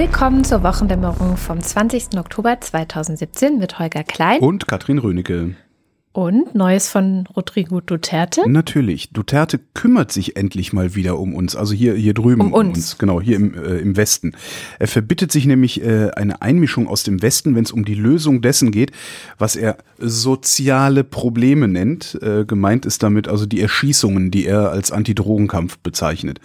Willkommen zur Wochendämmerung vom 20. Oktober 2017 mit Holger Klein und Katrin Rönecke. Und Neues von Rodrigo Duterte? Natürlich. Duterte kümmert sich endlich mal wieder um uns. Also hier, hier drüben. Um uns. Um uns. Genau, hier im, äh, im Westen. Er verbittet sich nämlich äh, eine Einmischung aus dem Westen, wenn es um die Lösung dessen geht, was er soziale Probleme nennt. Äh, gemeint ist damit also die Erschießungen, die er als Antidrogenkampf bezeichnet.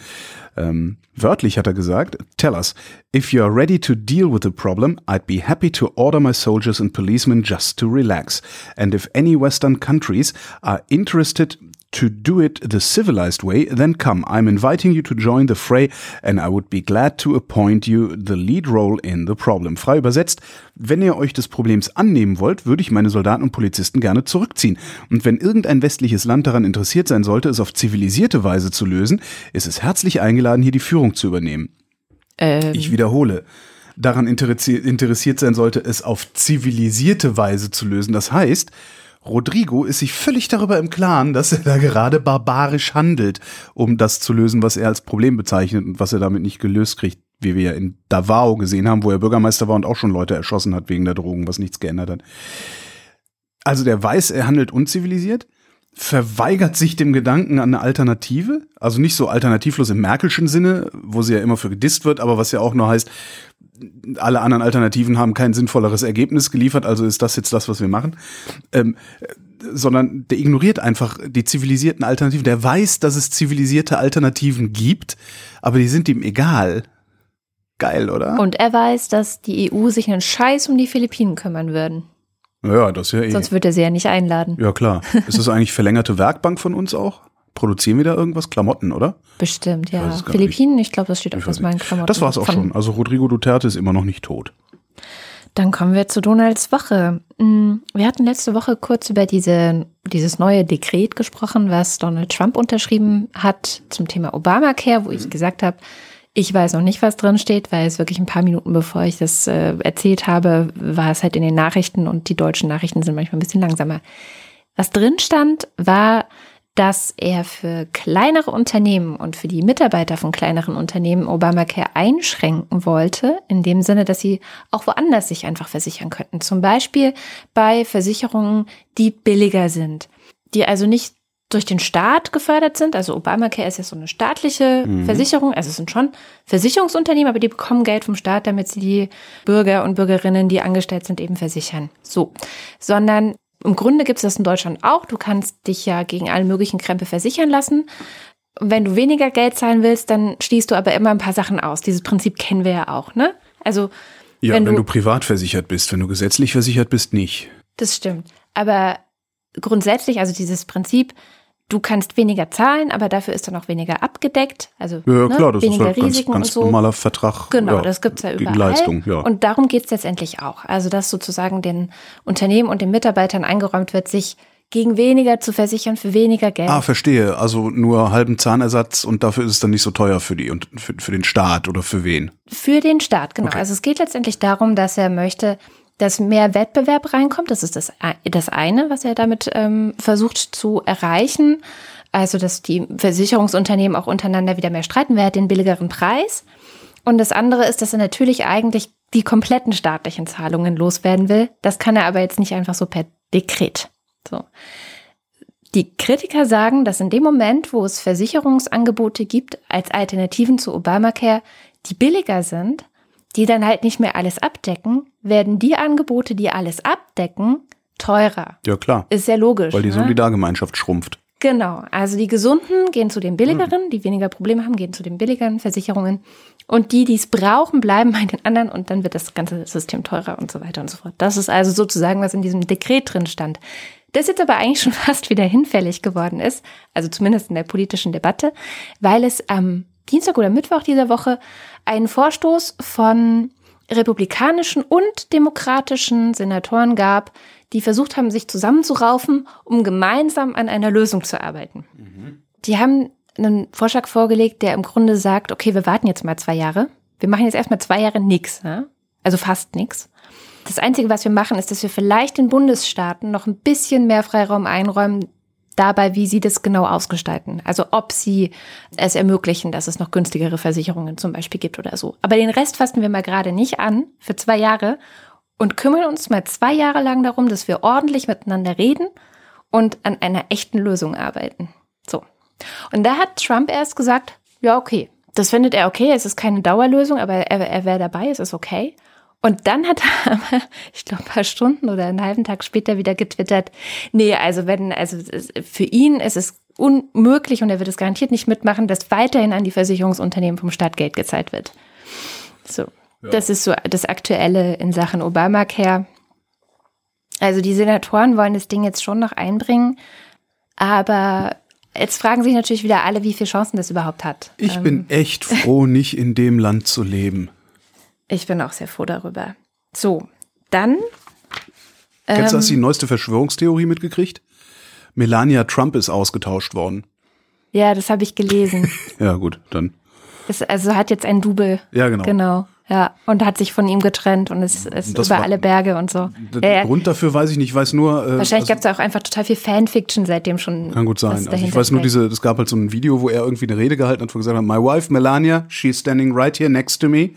Ähm, wörtlich hat er gesagt, tell us, if you are ready to deal with the problem, I'd be happy to order my soldiers and policemen just to relax. And if any Western countries are interested to do it the civilized way, then come. I'm inviting you to join the fray and I would be glad to appoint you the lead role in the problem. Frei übersetzt, wenn ihr euch des Problems annehmen wollt, würde ich meine Soldaten und Polizisten gerne zurückziehen. Und wenn irgendein westliches Land daran interessiert sein sollte, es auf zivilisierte Weise zu lösen, ist es herzlich eingeladen, hier die Führung zu übernehmen. Ähm. Ich wiederhole daran interessiert sein sollte, es auf zivilisierte Weise zu lösen. Das heißt, Rodrigo ist sich völlig darüber im Klaren, dass er da gerade barbarisch handelt, um das zu lösen, was er als Problem bezeichnet und was er damit nicht gelöst kriegt, wie wir ja in Davao gesehen haben, wo er Bürgermeister war und auch schon Leute erschossen hat wegen der Drogen, was nichts geändert hat. Also der weiß, er handelt unzivilisiert, verweigert sich dem Gedanken an eine Alternative, also nicht so alternativlos im Merkelschen Sinne, wo sie ja immer für gedisst wird, aber was ja auch nur heißt, alle anderen Alternativen haben kein sinnvolleres Ergebnis geliefert, also ist das jetzt das, was wir machen. Ähm, sondern der ignoriert einfach die zivilisierten Alternativen. Der weiß, dass es zivilisierte Alternativen gibt, aber die sind ihm egal. Geil, oder? Und er weiß, dass die EU sich einen Scheiß um die Philippinen kümmern würden. Ja, das ist ja eh. Sonst würde er sie ja nicht einladen. Ja, klar. Ist das eigentlich verlängerte Werkbank von uns auch? Produzieren wir da irgendwas? Klamotten, oder? Bestimmt, ja. Philippinen, ich glaube, das steht auf meinen Klamotten. Das war es auch schon. Also Rodrigo Duterte ist immer noch nicht tot. Dann kommen wir zu Donalds Woche. Mm, wir hatten letzte Woche kurz über diese, dieses neue Dekret gesprochen, was Donald Trump unterschrieben hat zum Thema Obamacare, wo ich gesagt habe, ich weiß noch nicht, was drin steht, weil es wirklich ein paar Minuten bevor ich das äh, erzählt habe, war es halt in den Nachrichten und die deutschen Nachrichten sind manchmal ein bisschen langsamer. Was drin stand, war, dass er für kleinere Unternehmen und für die Mitarbeiter von kleineren Unternehmen Obamacare einschränken wollte, in dem Sinne, dass sie auch woanders sich einfach versichern könnten. Zum Beispiel bei Versicherungen, die billiger sind, die also nicht durch den Staat gefördert sind. Also Obamacare ist ja so eine staatliche mhm. Versicherung. Also es sind schon Versicherungsunternehmen, aber die bekommen Geld vom Staat, damit sie die Bürger und Bürgerinnen, die angestellt sind, eben versichern. So. Sondern im Grunde gibt es das in Deutschland auch. Du kannst dich ja gegen alle möglichen Krempel versichern lassen. wenn du weniger Geld zahlen willst, dann schließt du aber immer ein paar Sachen aus. Dieses Prinzip kennen wir ja auch, ne? Also ja, wenn, wenn du, du privat versichert bist, wenn du gesetzlich versichert bist, nicht. Das stimmt. Aber grundsätzlich, also dieses Prinzip, du kannst weniger zahlen, aber dafür ist dann auch weniger abgedeckt. Also ja, ne, klar, das weniger ist halt Risiken ganz, ganz und so. normaler Vertrag. Genau, ja, das gibt's ja überall. Leistung, ja. Und darum geht's letztendlich auch. Also dass sozusagen den Unternehmen und den Mitarbeitern eingeräumt wird, sich gegen weniger zu versichern für weniger Geld. Ah, verstehe. Also nur halben Zahnersatz und dafür ist es dann nicht so teuer für die und für, für den Staat oder für wen? Für den Staat, genau. Okay. Also es geht letztendlich darum, dass er möchte, dass mehr Wettbewerb reinkommt. Das ist das, das eine, was er damit ähm, versucht zu erreichen. Also, dass die Versicherungsunternehmen auch untereinander wieder mehr streiten, wer hat den billigeren Preis. Und das andere ist, dass er natürlich eigentlich die kompletten staatlichen Zahlungen loswerden will. Das kann er aber jetzt nicht einfach so per Dekret. So. Die Kritiker sagen, dass in dem Moment, wo es Versicherungsangebote gibt als Alternativen zu Obamacare, die billiger sind, die dann halt nicht mehr alles abdecken, werden die Angebote, die alles abdecken, teurer. Ja, klar. Ist sehr logisch. Weil die ne? Solidargemeinschaft schrumpft. Genau. Also die Gesunden gehen zu den billigeren, die weniger Probleme haben, gehen zu den billigeren Versicherungen. Und die, die es brauchen, bleiben bei den anderen und dann wird das ganze System teurer und so weiter und so fort. Das ist also sozusagen, was in diesem Dekret drin stand. Das jetzt aber eigentlich schon fast wieder hinfällig geworden ist, also zumindest in der politischen Debatte, weil es am Dienstag oder Mittwoch dieser Woche einen Vorstoß von republikanischen und demokratischen Senatoren gab, die versucht haben, sich zusammenzuraufen, um gemeinsam an einer Lösung zu arbeiten. Mhm. Die haben einen Vorschlag vorgelegt, der im Grunde sagt, okay, wir warten jetzt mal zwei Jahre. Wir machen jetzt erstmal zwei Jahre nichts, ne? also fast nichts. Das Einzige, was wir machen, ist, dass wir vielleicht den Bundesstaaten noch ein bisschen mehr Freiraum einräumen, dabei, wie sie das genau ausgestalten. Also ob sie es ermöglichen, dass es noch günstigere Versicherungen zum Beispiel gibt oder so. Aber den Rest fassen wir mal gerade nicht an für zwei Jahre und kümmern uns mal zwei Jahre lang darum, dass wir ordentlich miteinander reden und an einer echten Lösung arbeiten. So. Und da hat Trump erst gesagt, ja, okay, das findet er okay, es ist keine Dauerlösung, aber er, er wäre dabei, es ist okay. Und dann hat er aber, ich glaube, ein paar Stunden oder einen halben Tag später wieder getwittert, nee, also wenn, also für ihn ist es unmöglich und er wird es garantiert nicht mitmachen, dass weiterhin an die Versicherungsunternehmen vom Staat Geld gezahlt wird. So. Ja. Das ist so das Aktuelle in Sachen Obamacare. Also die Senatoren wollen das Ding jetzt schon noch einbringen, aber jetzt fragen sich natürlich wieder alle, wie viele Chancen das überhaupt hat. Ich ähm, bin echt froh, nicht in dem Land zu leben. Ich bin auch sehr froh darüber. So, dann. Kennst du, hast ähm, die neueste Verschwörungstheorie mitgekriegt? Melania Trump ist ausgetauscht worden. Ja, das habe ich gelesen. ja, gut, dann. Es, also hat jetzt ein Double. Ja, genau. Genau. Ja, und hat sich von ihm getrennt und ist, ist über war, alle Berge und so. Der ja, Grund dafür weiß ich nicht, ich weiß nur. Äh, Wahrscheinlich also, gab es auch einfach total viel Fanfiction seitdem schon. Kann gut sein. Also ich weiß nur, diese, es gab halt so ein Video, wo er irgendwie eine Rede gehalten hat, wo gesagt hat, My wife Melania, she's standing right here next to me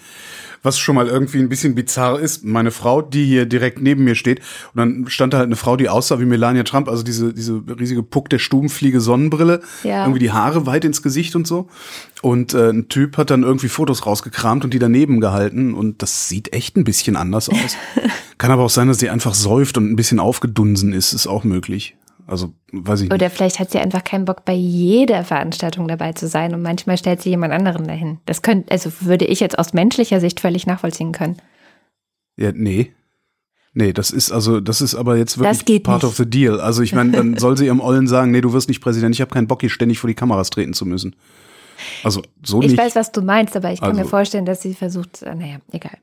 was schon mal irgendwie ein bisschen bizarr ist. Meine Frau, die hier direkt neben mir steht, und dann stand da halt eine Frau, die aussah wie Melania Trump, also diese, diese riesige Puck der Stubenfliege Sonnenbrille, ja. irgendwie die Haare weit ins Gesicht und so. Und äh, ein Typ hat dann irgendwie Fotos rausgekramt und die daneben gehalten und das sieht echt ein bisschen anders aus. Kann aber auch sein, dass sie einfach säuft und ein bisschen aufgedunsen ist, ist auch möglich. Also, weiß ich nicht. Oder vielleicht hat sie einfach keinen Bock, bei jeder Veranstaltung dabei zu sein und manchmal stellt sie jemand anderen dahin. Das könnte, also würde ich jetzt aus menschlicher Sicht völlig nachvollziehen können. Ja, nee. Nee, das ist also, das ist aber jetzt wirklich part nicht. of the deal. Also ich meine, dann soll sie ihrem Ollen sagen, nee, du wirst nicht Präsident, ich habe keinen Bock, hier ständig vor die Kameras treten zu müssen. Also so ich nicht. Ich weiß, was du meinst, aber ich kann also. mir vorstellen, dass sie versucht, äh, naja, egal.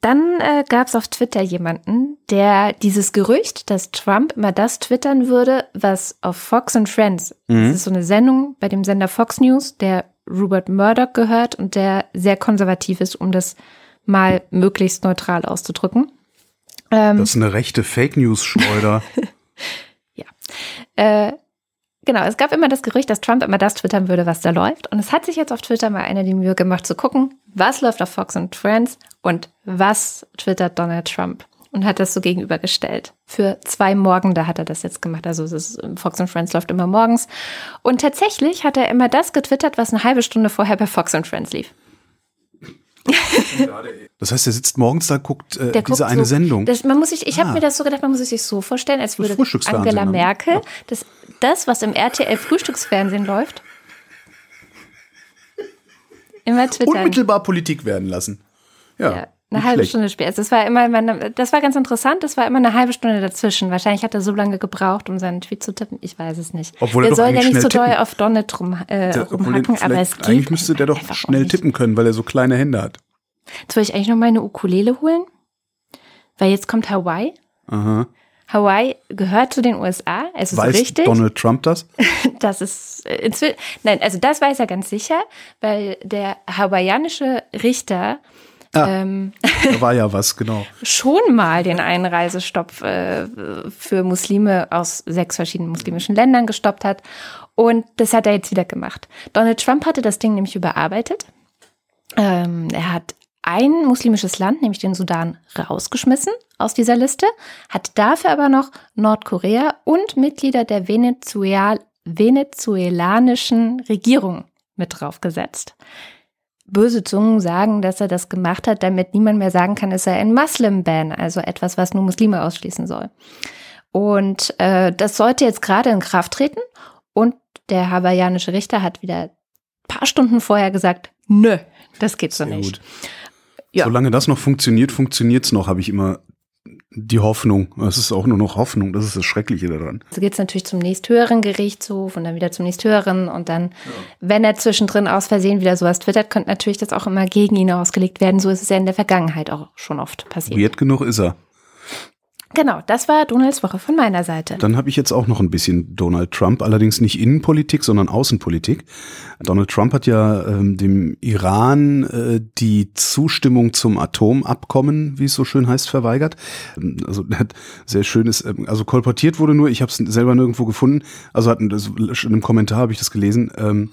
Dann äh, gab es auf Twitter jemanden, der dieses Gerücht, dass Trump immer das twittern würde, was auf Fox and Friends, mhm. das ist so eine Sendung bei dem Sender Fox News, der Rupert Murdoch gehört und der sehr konservativ ist, um das mal möglichst neutral auszudrücken. Ähm, das ist eine rechte Fake News Schleuder. ja. Äh, Genau, es gab immer das Gerücht, dass Trump immer das twittern würde, was da läuft. Und es hat sich jetzt auf Twitter mal einer die Mühe gemacht zu gucken, was läuft auf Fox and Friends und was twittert Donald Trump. Und hat das so gegenübergestellt. Für zwei Morgen, da hat er das jetzt gemacht. Also ist, Fox and Friends läuft immer morgens. Und tatsächlich hat er immer das getwittert, was eine halbe Stunde vorher bei Fox and Friends lief. Das heißt, er sitzt morgens da, guckt äh, diese guckt eine so, Sendung. Das, man muss sich, ich ah. habe mir das so gedacht, man muss sich so vorstellen, als würde Angela ne? Merkel ja. das, das, was im RTL Frühstücksfernsehen läuft, immer twittern. Unmittelbar Politik werden lassen. Ja. ja eine halbe schlecht. Stunde später. Das war immer, das war ganz interessant. Das war immer eine halbe Stunde dazwischen. Wahrscheinlich hat er so lange gebraucht, um seinen Tweet zu tippen. Ich weiß es nicht. Obwohl er, er soll ja nicht so doll auf Donald rum, äh, der, rumhacken, aber es geht Eigentlich müsste der doch schnell tippen können, weil er so kleine Hände hat. Jetzt wollte ich eigentlich noch meine Ukulele holen, weil jetzt kommt Hawaii. Aha. Hawaii gehört zu den USA. Es ist weiß richtig. Donald Trump das? Das ist äh, inzwischen, nein, also das weiß er ganz sicher, weil der hawaiianische Richter Ah, ähm, da war ja was, genau. schon mal den Einreisestopp äh, für Muslime aus sechs verschiedenen muslimischen Ländern gestoppt hat. Und das hat er jetzt wieder gemacht. Donald Trump hatte das Ding nämlich überarbeitet. Ähm, er hat ein muslimisches Land, nämlich den Sudan, rausgeschmissen aus dieser Liste, hat dafür aber noch Nordkorea und Mitglieder der Venezuel venezuelanischen Regierung mit draufgesetzt böse Zungen sagen, dass er das gemacht hat, damit niemand mehr sagen kann, es sei ein Muslim-Ban, also etwas, was nur Muslime ausschließen soll. Und äh, das sollte jetzt gerade in Kraft treten. Und der hawaiianische Richter hat wieder ein paar Stunden vorher gesagt, nö, das geht so Sehr nicht. Ja. Solange das noch funktioniert, funktioniert es noch, habe ich immer die Hoffnung. Es ist auch nur noch Hoffnung. Das ist das Schreckliche daran. So geht es natürlich zum nächsthöheren Gerichtshof und dann wieder zum nächsthöheren. Und dann, ja. wenn er zwischendrin aus Versehen wieder sowas twittert, könnte natürlich das auch immer gegen ihn ausgelegt werden. So ist es ja in der Vergangenheit auch schon oft passiert. Weird genug ist er. Genau, das war Donalds Woche von meiner Seite. Dann habe ich jetzt auch noch ein bisschen Donald Trump, allerdings nicht Innenpolitik, sondern Außenpolitik. Donald Trump hat ja ähm, dem Iran äh, die Zustimmung zum Atomabkommen, wie es so schön heißt, verweigert. Ähm, also hat sehr schönes, äh, also kolportiert wurde nur, ich habe es selber nirgendwo gefunden. Also hat in einem Kommentar habe ich das gelesen. Ähm,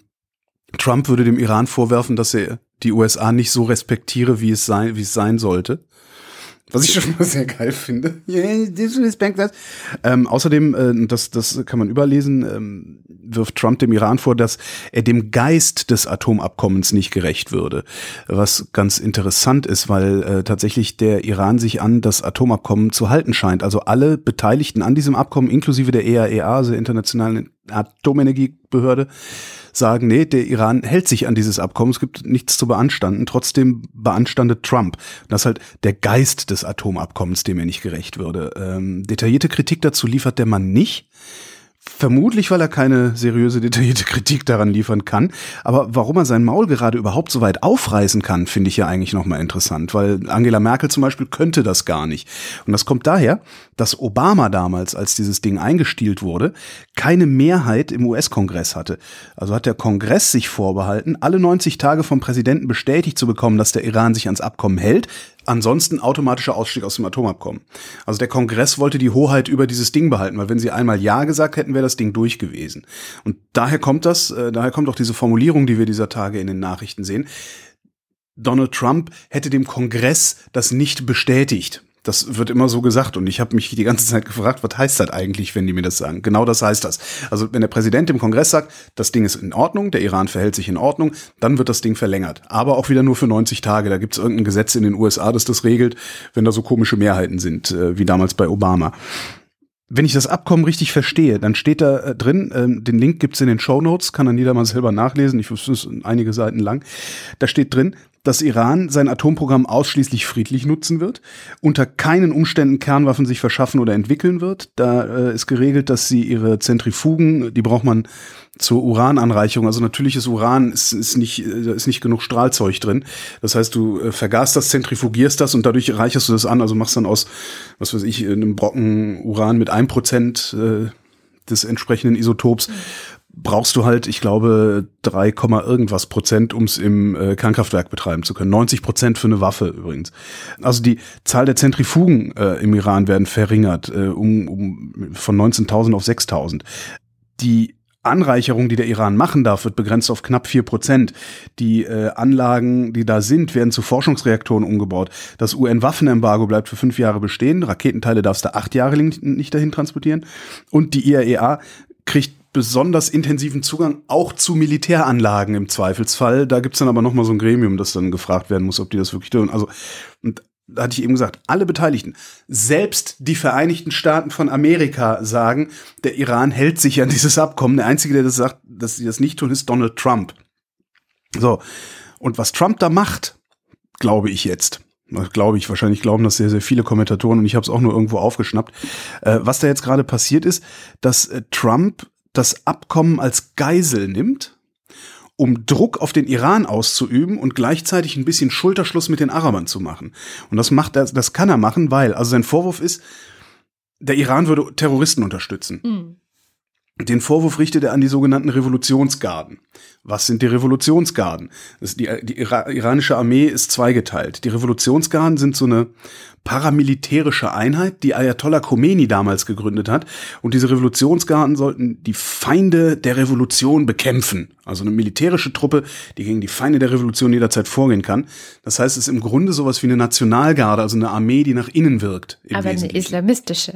Trump würde dem Iran vorwerfen, dass er die USA nicht so respektiere, wie es sein, wie es sein sollte. Was ich schon mal sehr geil finde. Yeah, disrespect that. Ähm, außerdem, äh, das, das kann man überlesen, ähm, wirft Trump dem Iran vor, dass er dem Geist des Atomabkommens nicht gerecht würde. Was ganz interessant ist, weil äh, tatsächlich der Iran sich an das Atomabkommen zu halten scheint. Also alle Beteiligten an diesem Abkommen, inklusive der EAEA, also der Internationalen Atomenergiebehörde, sagen, nee, der Iran hält sich an dieses Abkommen, es gibt nichts zu beanstanden. Trotzdem beanstandet Trump. Das ist halt der Geist des Atomabkommens, dem er nicht gerecht würde. Ähm, detaillierte Kritik dazu liefert der Mann nicht. Vermutlich, weil er keine seriöse, detaillierte Kritik daran liefern kann. Aber warum er sein Maul gerade überhaupt so weit aufreißen kann, finde ich ja eigentlich nochmal interessant, weil Angela Merkel zum Beispiel könnte das gar nicht. Und das kommt daher, dass Obama damals, als dieses Ding eingestielt wurde, keine Mehrheit im US-Kongress hatte. Also hat der Kongress sich vorbehalten, alle 90 Tage vom Präsidenten bestätigt zu bekommen, dass der Iran sich ans Abkommen hält, Ansonsten automatischer Ausstieg aus dem Atomabkommen. Also der Kongress wollte die Hoheit über dieses Ding behalten, weil wenn sie einmal Ja gesagt hätten, wäre das Ding durch gewesen. Und daher kommt das, äh, daher kommt auch diese Formulierung, die wir dieser Tage in den Nachrichten sehen. Donald Trump hätte dem Kongress das nicht bestätigt. Das wird immer so gesagt und ich habe mich die ganze Zeit gefragt, was heißt das eigentlich, wenn die mir das sagen? Genau das heißt das. Also wenn der Präsident im Kongress sagt, das Ding ist in Ordnung, der Iran verhält sich in Ordnung, dann wird das Ding verlängert. Aber auch wieder nur für 90 Tage. Da gibt es irgendein Gesetz in den USA, das das regelt, wenn da so komische Mehrheiten sind, äh, wie damals bei Obama. Wenn ich das Abkommen richtig verstehe, dann steht da äh, drin, ähm, den Link gibt's in den Show Notes, kann dann jeder mal selber nachlesen, ich wusste es einige Seiten lang. Da steht drin, dass Iran sein Atomprogramm ausschließlich friedlich nutzen wird, unter keinen Umständen Kernwaffen sich verschaffen oder entwickeln wird. Da äh, ist geregelt, dass sie ihre Zentrifugen, die braucht man zur Urananreicherung. Also natürliches Uran ist, ist nicht, da ist nicht genug Strahlzeug drin. Das heißt, du äh, vergasst das, zentrifugierst das und dadurch reicherst du das an. Also machst dann aus, was weiß ich, einem Brocken Uran mit ein Prozent äh, des entsprechenden Isotops. Brauchst du halt, ich glaube, 3, irgendwas Prozent, um es im äh, Kernkraftwerk betreiben zu können. 90 Prozent für eine Waffe übrigens. Also die Zahl der Zentrifugen äh, im Iran werden verringert äh, um, um von 19.000 auf 6.000. Die Anreicherung, die der Iran machen darf, wird begrenzt auf knapp vier Prozent. Die äh, Anlagen, die da sind, werden zu Forschungsreaktoren umgebaut. Das UN-Waffenembargo bleibt für fünf Jahre bestehen. Raketenteile darfst du acht Jahre nicht dahin transportieren. Und die IAEA kriegt besonders intensiven Zugang auch zu Militäranlagen im Zweifelsfall. Da gibt's dann aber nochmal so ein Gremium, das dann gefragt werden muss, ob die das wirklich tun. Also, und da hatte ich eben gesagt, alle Beteiligten, selbst die Vereinigten Staaten von Amerika sagen, der Iran hält sich an dieses Abkommen. Der Einzige, der das sagt, dass sie das nicht tun, ist Donald Trump. So. Und was Trump da macht, glaube ich jetzt, glaube ich, wahrscheinlich glauben das sehr, sehr viele Kommentatoren und ich habe es auch nur irgendwo aufgeschnappt. Äh, was da jetzt gerade passiert ist, dass äh, Trump das Abkommen als Geisel nimmt, um Druck auf den Iran auszuüben und gleichzeitig ein bisschen Schulterschluss mit den Arabern zu machen. Und das macht er, das kann er machen, weil, also sein Vorwurf ist, der Iran würde Terroristen unterstützen. Mhm. Den Vorwurf richtet er an die sogenannten Revolutionsgarden. Was sind die Revolutionsgarden? Die, die iranische Armee ist zweigeteilt. Die Revolutionsgarden sind so eine paramilitärische Einheit, die Ayatollah Khomeini damals gegründet hat. Und diese Revolutionsgarden sollten die Feinde der Revolution bekämpfen. Also eine militärische Truppe, die gegen die Feinde der Revolution jederzeit vorgehen kann. Das heißt, es ist im Grunde sowas wie eine Nationalgarde, also eine Armee, die nach innen wirkt. Aber eine islamistische.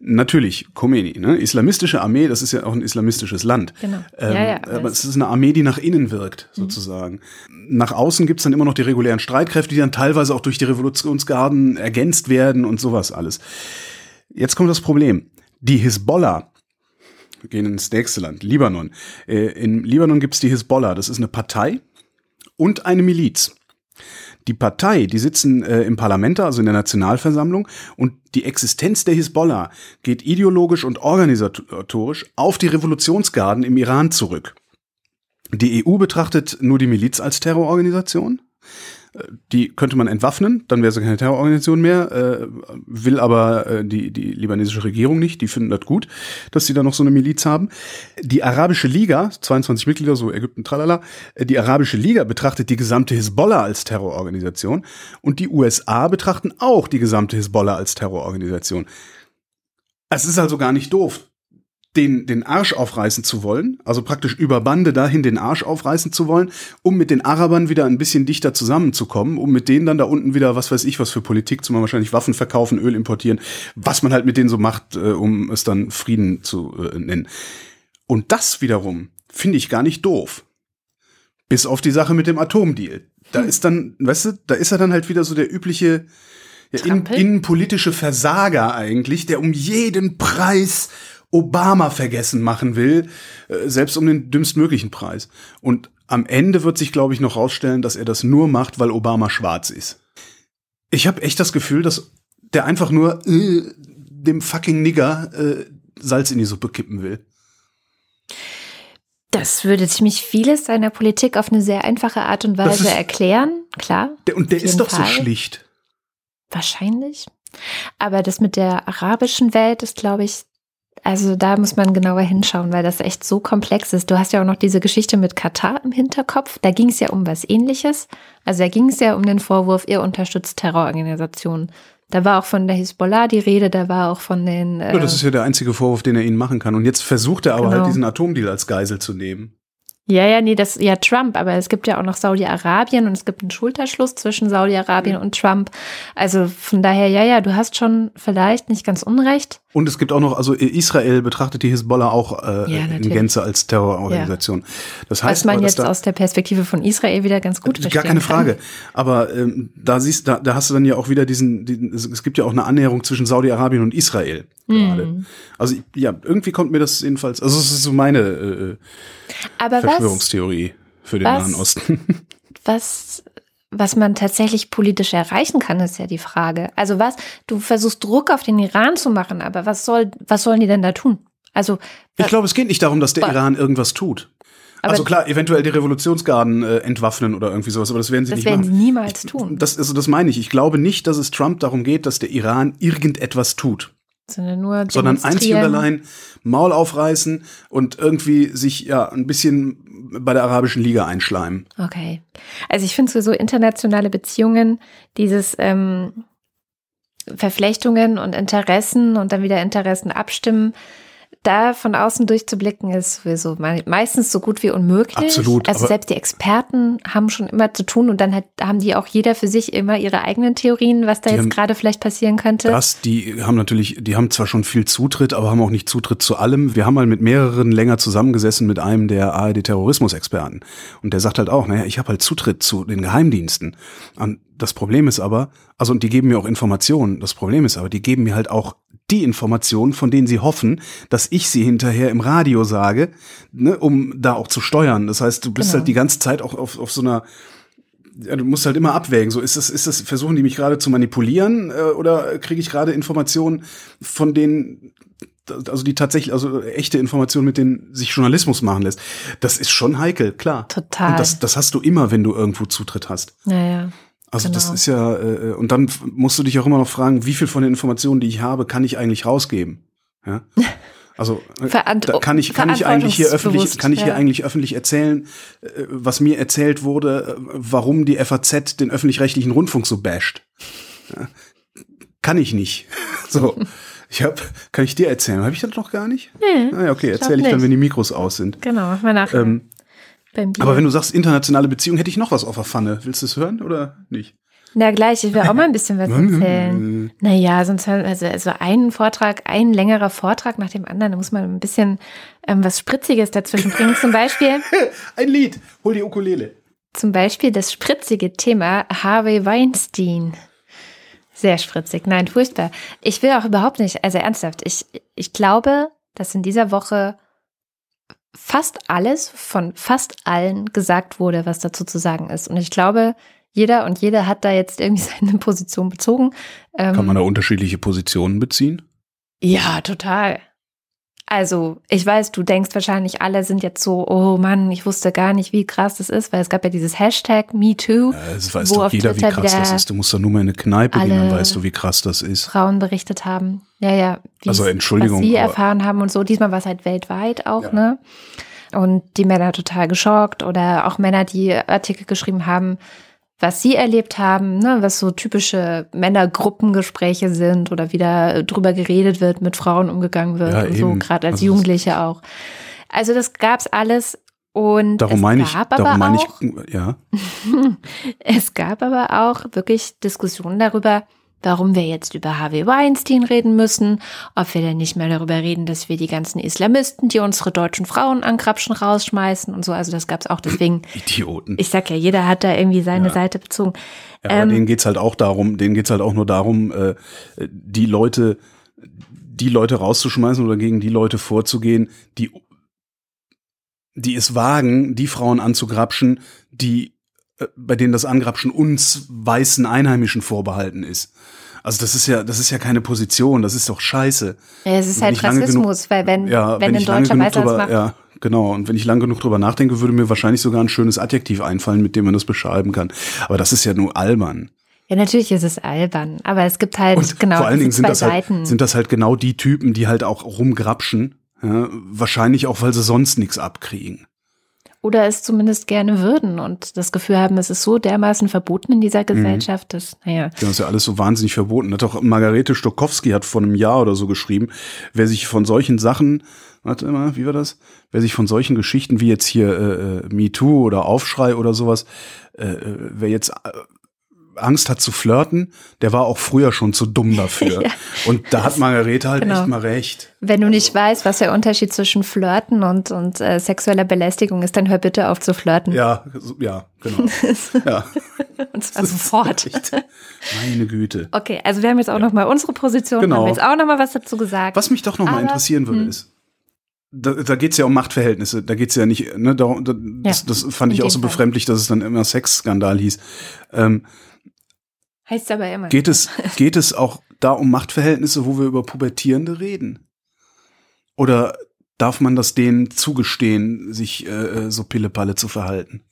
Natürlich, Khomeini, ne? Islamistische Armee, das ist ja auch ein islamistisches Land. Genau. Ähm, ja, ja, aber es ist eine Armee, die nach innen wirkt, mhm. sozusagen. Mhm. Nach außen gibt's dann immer noch die regulären Streitkräfte, die dann teilweise auch durch die Revolutionsgarden ergänzt werden und sowas alles. Jetzt kommt das Problem. Die Hisbollah, wir gehen ins nächste Land, Libanon. Äh, in Libanon gibt's die Hisbollah, das ist eine Partei und eine Miliz. Die Partei, die sitzen äh, im Parlament, also in der Nationalversammlung, und die Existenz der Hisbollah geht ideologisch und organisatorisch auf die Revolutionsgarden im Iran zurück. Die EU betrachtet nur die Miliz als Terrororganisation. Die könnte man entwaffnen, dann wäre sie keine Terrororganisation mehr, äh, will aber äh, die, die libanesische Regierung nicht, die finden das gut, dass sie da noch so eine Miliz haben. Die Arabische Liga, 22 Mitglieder, so Ägypten, tralala, äh, die Arabische Liga betrachtet die gesamte Hisbollah als Terrororganisation und die USA betrachten auch die gesamte Hisbollah als Terrororganisation. Es ist also gar nicht doof, den, den Arsch aufreißen zu wollen, also praktisch über Bande dahin den Arsch aufreißen zu wollen, um mit den Arabern wieder ein bisschen dichter zusammenzukommen, um mit denen dann da unten wieder, was weiß ich, was für Politik, zum wahrscheinlich Waffen verkaufen, Öl importieren, was man halt mit denen so macht, äh, um es dann Frieden zu äh, nennen. Und das wiederum finde ich gar nicht doof. Bis auf die Sache mit dem Atomdeal. Da hm. ist dann, weißt du, da ist er dann halt wieder so der übliche ja, in, innenpolitische Versager eigentlich, der um jeden Preis Obama vergessen machen will, äh, selbst um den dümmstmöglichen Preis. Und am Ende wird sich, glaube ich, noch rausstellen, dass er das nur macht, weil Obama schwarz ist. Ich habe echt das Gefühl, dass der einfach nur äh, dem fucking Nigger äh, Salz in die Suppe kippen will. Das würde ziemlich vieles seiner Politik auf eine sehr einfache Art und Weise ist, erklären, klar. Der, und der ist doch Fall. so schlicht. Wahrscheinlich. Aber das mit der arabischen Welt ist, glaube ich, also da muss man genauer hinschauen, weil das echt so komplex ist. Du hast ja auch noch diese Geschichte mit Katar im Hinterkopf. Da ging es ja um was ähnliches. Also da ging es ja um den Vorwurf, ihr unterstützt Terrororganisationen. Da war auch von der Hisbollah die Rede, da war auch von den. Äh ja, das ist ja der einzige Vorwurf, den er ihnen machen kann. Und jetzt versucht er aber halt genau. halt diesen Atomdeal als Geisel zu nehmen. Ja, ja, nee, das ja Trump, aber es gibt ja auch noch Saudi-Arabien und es gibt einen Schulterschluss zwischen Saudi-Arabien mhm. und Trump. Also von daher, ja, ja, du hast schon vielleicht nicht ganz unrecht. Und es gibt auch noch, also Israel betrachtet die Hisbollah auch äh, ja, in Gänze als Terrororganisation. Ja. Das heißt, was man jetzt da, aus der Perspektive von Israel wieder ganz gut verstehen Gar keine Frage. Aber ähm, da siehst, da, da hast du dann ja auch wieder diesen, diesen es gibt ja auch eine Annäherung zwischen Saudi-Arabien und Israel gerade. Mhm. Also ja, irgendwie kommt mir das jedenfalls, also es ist so meine äh, Aber Verschwörungstheorie was, für den was, Nahen Osten. Was was man tatsächlich politisch erreichen kann, ist ja die Frage. Also was, du versuchst Druck auf den Iran zu machen, aber was soll, was sollen die denn da tun? Also ich glaube, es geht nicht darum, dass der Iran irgendwas tut. also klar, eventuell die Revolutionsgarden äh, entwaffnen oder irgendwie sowas, aber das werden sie das nicht werden machen. sie niemals tun. Das, also das meine ich. Ich glaube nicht, dass es Trump darum geht, dass der Iran irgendetwas tut sondern nur sondern einzig und allein Maul aufreißen und irgendwie sich ja ein bisschen bei der arabischen Liga einschleimen. Okay. Also ich finde so internationale Beziehungen, dieses ähm, Verflechtungen und Interessen und dann wieder Interessen abstimmen, da von außen durchzublicken, ist sowieso meistens so gut wie unmöglich. Absolut. Also selbst die Experten haben schon immer zu tun und dann hat, haben die auch jeder für sich immer ihre eigenen Theorien, was da jetzt gerade vielleicht passieren könnte. Das, die haben natürlich, die haben zwar schon viel Zutritt, aber haben auch nicht Zutritt zu allem. Wir haben mal mit mehreren länger zusammengesessen mit einem der ARD-Terrorismus-Experten. Und der sagt halt auch, naja, ich habe halt Zutritt zu den Geheimdiensten. Und das Problem ist aber, also und die geben mir auch Informationen. Das Problem ist aber, die geben mir halt auch die Informationen, von denen sie hoffen, dass ich sie hinterher im Radio sage, ne, um da auch zu steuern. Das heißt, du bist genau. halt die ganze Zeit auch auf, auf so einer ja, du musst halt immer abwägen. So ist das, ist das, versuchen die mich gerade zu manipulieren äh, oder kriege ich gerade Informationen, von denen, also die tatsächlich, also echte Informationen, mit denen sich Journalismus machen lässt. Das ist schon heikel, klar. Total. Und das, das hast du immer, wenn du irgendwo Zutritt hast. Naja. Also genau. das ist ja, äh, und dann musst du dich auch immer noch fragen, wie viel von den Informationen, die ich habe, kann ich eigentlich rausgeben? Ja? Also äh, da kann ich kann ich eigentlich hier öffentlich kann ich ja. hier eigentlich öffentlich erzählen, äh, was mir erzählt wurde, äh, warum die FAZ den öffentlich-rechtlichen Rundfunk so basht. Ja? Kann ich nicht. So, ich habe, kann ich dir erzählen? Habe ich das noch gar nicht? Nee. Ah, okay, erzähle ich, ich dann, wenn die Mikros aus sind. Genau, mach mal nachher. Ähm, aber wenn du sagst internationale Beziehung, hätte ich noch was auf der Pfanne. Willst du es hören oder nicht? Na gleich, ich will auch mal ein bisschen was erzählen. naja, sonst also, also ein Vortrag, ein längerer Vortrag nach dem anderen, da muss man ein bisschen ähm, was Spritziges dazwischen bringen. Zum Beispiel. ein Lied, hol die Ukulele. Zum Beispiel das spritzige Thema Harvey Weinstein. Sehr spritzig. Nein, furchtbar. Ich will auch überhaupt nicht, also ernsthaft, ich, ich glaube, dass in dieser Woche fast alles von fast allen gesagt wurde, was dazu zu sagen ist. Und ich glaube, jeder und jede hat da jetzt irgendwie seine Position bezogen. Ähm, Kann man da unterschiedliche Positionen beziehen? Ja, total. Also, ich weiß, du denkst wahrscheinlich, alle sind jetzt so, oh Mann, ich wusste gar nicht, wie krass das ist, weil es gab ja dieses Hashtag MeToo. Ja, es weiß doch jeder, wie krass das ist. Du musst doch nur mal in eine Kneipe gehen, dann weißt du, wie krass das ist. Frauen berichtet haben. Ja, ja. Also, Entschuldigung. Was sie erfahren haben und so. Diesmal war es halt weltweit auch, ja. ne? Und die Männer total geschockt oder auch Männer, die Artikel geschrieben haben, was sie erlebt haben, ne, was so typische Männergruppengespräche sind oder wie da drüber geredet wird, mit Frauen umgegangen wird ja, und so, gerade als also Jugendliche auch. Also das gab's alles und darum meine ich, darum meine ich, ja. es gab aber auch wirklich Diskussionen darüber, warum wir jetzt über Harvey Weinstein reden müssen, ob wir denn nicht mehr darüber reden, dass wir die ganzen Islamisten, die unsere deutschen Frauen ankrapschen, rausschmeißen und so. Also das gab es auch deswegen. Idioten. Ich sag ja, jeder hat da irgendwie seine ja. Seite bezogen. Ja, aber ähm, denen geht's halt auch darum, denen geht's halt auch nur darum, äh, die Leute, die Leute rauszuschmeißen oder gegen die Leute vorzugehen, die die es wagen, die Frauen anzugrapschen, die bei denen das Angrapschen uns weißen Einheimischen vorbehalten ist. Also das ist ja, das ist ja keine Position, das ist doch scheiße. Ja, es ist halt Rassismus, genug, weil wenn, ja, wenn, wenn ein Deutscher weiß, drüber, macht. Ja, genau. Und wenn ich lang genug drüber nachdenke, würde mir wahrscheinlich sogar ein schönes Adjektiv einfallen, mit dem man das beschreiben kann. Aber das ist ja nur albern. Ja, natürlich ist es albern, aber es gibt halt, und genau, vor allen Dingen sind das, halt, sind das halt genau die Typen, die halt auch rumgrapschen. Ja, wahrscheinlich auch, weil sie sonst nichts abkriegen oder es zumindest gerne würden und das Gefühl haben, es ist so dermaßen verboten in dieser mhm. Gesellschaft, mhm. dass, naja. Das ist ja alles so wahnsinnig verboten. Hat auch Margarete Stokowski hat vor einem Jahr oder so geschrieben, wer sich von solchen Sachen, warte mal, wie war das? Wer sich von solchen Geschichten wie jetzt hier äh, äh MeToo oder Aufschrei oder sowas, äh, äh wer jetzt äh, Angst hat zu flirten, der war auch früher schon zu dumm dafür. ja. Und da hat Margarete halt genau. echt mal recht. Wenn du nicht weißt, was der Unterschied zwischen Flirten und, und äh, sexueller Belästigung ist, dann hör bitte auf zu flirten. Ja, ja, genau. ja. Und zwar sofort. Meine Güte. Okay, also wir haben jetzt auch ja. noch mal unsere Position, genau. haben jetzt auch noch mal was dazu gesagt. Was mich doch noch mal interessieren würde, hm. ist, da, da geht es ja um Machtverhältnisse. Da geht es ja nicht, ne, da, da, das, ja, das fand ich auch so befremdlich, dass es dann immer Sexskandal hieß. Ähm, Heißt aber immer. Geht es, geht es auch da um Machtverhältnisse, wo wir über Pubertierende reden? Oder darf man das denen zugestehen, sich äh, so Pillepalle zu verhalten?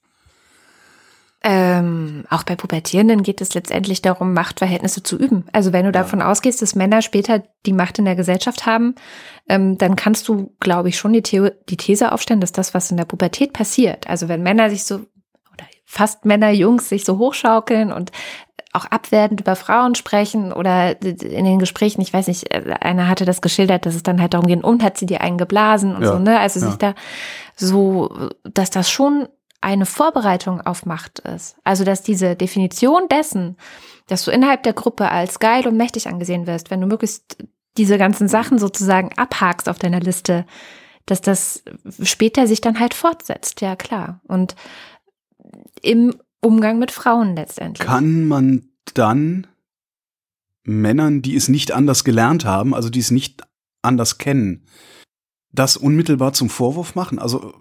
Ähm, auch bei Pubertierenden geht es letztendlich darum, Machtverhältnisse zu üben. Also wenn du davon ja. ausgehst, dass Männer später die Macht in der Gesellschaft haben, ähm, dann kannst du, glaube ich, schon die, The die These aufstellen, dass das, was in der Pubertät passiert, also wenn Männer sich so oder fast Männer, Jungs sich so hochschaukeln und auch abwertend über Frauen sprechen oder in den Gesprächen, ich weiß nicht, einer hatte das geschildert, dass es dann halt darum ging, und hat sie dir einen geblasen und ja, so, ne? Also ja. sich da so, dass das schon eine Vorbereitung auf Macht ist. Also dass diese Definition dessen, dass du innerhalb der Gruppe als geil und mächtig angesehen wirst, wenn du möglichst diese ganzen Sachen sozusagen abhakst auf deiner Liste, dass das später sich dann halt fortsetzt, ja klar. Und im Umgang mit Frauen letztendlich. Kann man dann Männern, die es nicht anders gelernt haben, also die es nicht anders kennen, das unmittelbar zum Vorwurf machen? Also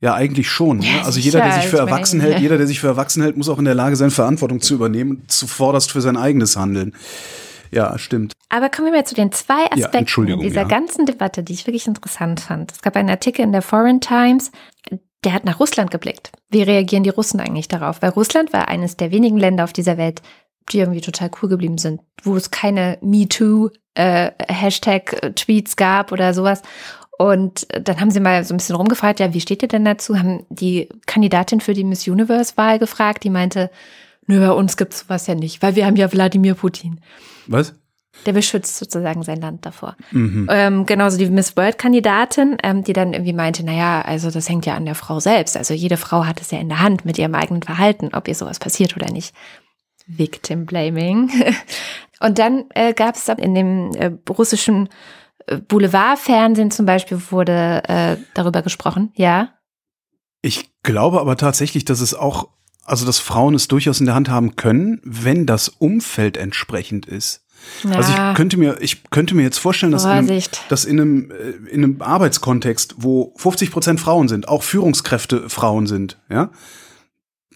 ja, eigentlich schon. Ne? Also jeder, der sich für erwachsen hält, jeder, der sich für erwachsen hält, muss auch in der Lage sein, Verantwortung zu übernehmen, zuvorderst für sein eigenes Handeln. Ja, stimmt. Aber kommen wir mal zu den zwei Aspekten ja, dieser ja. ganzen Debatte, die ich wirklich interessant fand. Es gab einen Artikel in der Foreign Times, der hat nach Russland geblickt. Wie reagieren die Russen eigentlich darauf? Weil Russland war eines der wenigen Länder auf dieser Welt, die irgendwie total cool geblieben sind, wo es keine MeToo äh, Hashtag-Tweets gab oder sowas. Und dann haben sie mal so ein bisschen rumgefragt, ja, wie steht ihr denn dazu? Haben die Kandidatin für die Miss Universe-Wahl gefragt, die meinte, nö, bei uns gibt's sowas ja nicht, weil wir haben ja Wladimir Putin. Was? Der beschützt sozusagen sein Land davor. Mhm. Ähm, genauso die Miss World-Kandidatin, ähm, die dann irgendwie meinte, naja, also das hängt ja an der Frau selbst. Also jede Frau hat es ja in der Hand mit ihrem eigenen Verhalten, ob ihr sowas passiert oder nicht. Victim Blaming. Und dann äh, gab es in dem äh, russischen äh, Boulevardfernsehen zum Beispiel wurde äh, darüber gesprochen, ja. Ich glaube aber tatsächlich, dass es auch, also dass Frauen es durchaus in der Hand haben können, wenn das Umfeld entsprechend ist. Ja. Also ich könnte mir, ich könnte mir jetzt vorstellen, dass, in einem, dass in einem, äh, in einem Arbeitskontext, wo 50 Prozent Frauen sind, auch Führungskräfte Frauen sind, ja,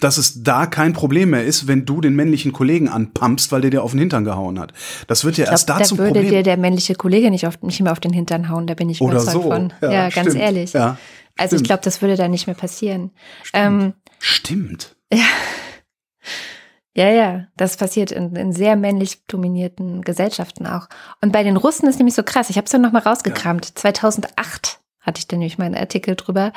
dass es da kein Problem mehr ist, wenn du den männlichen Kollegen anpumpst, weil der dir auf den Hintern gehauen hat. Das wird ja Ich erst glaub, da da zum würde Problem. dir der männliche Kollege nicht, auf, nicht mehr auf den Hintern hauen, da bin ich Oder überzeugt so. von. Ja, Ja, ganz stimmt. ehrlich. Ja, also ich stimmt. glaube, das würde da nicht mehr passieren. Ähm, Stimmt. ja, ja, das passiert in, in sehr männlich dominierten Gesellschaften auch. Und bei den Russen ist nämlich so krass, ich habe es dann nochmal rausgekramt. 2008 hatte ich dann nämlich meinen Artikel drüber.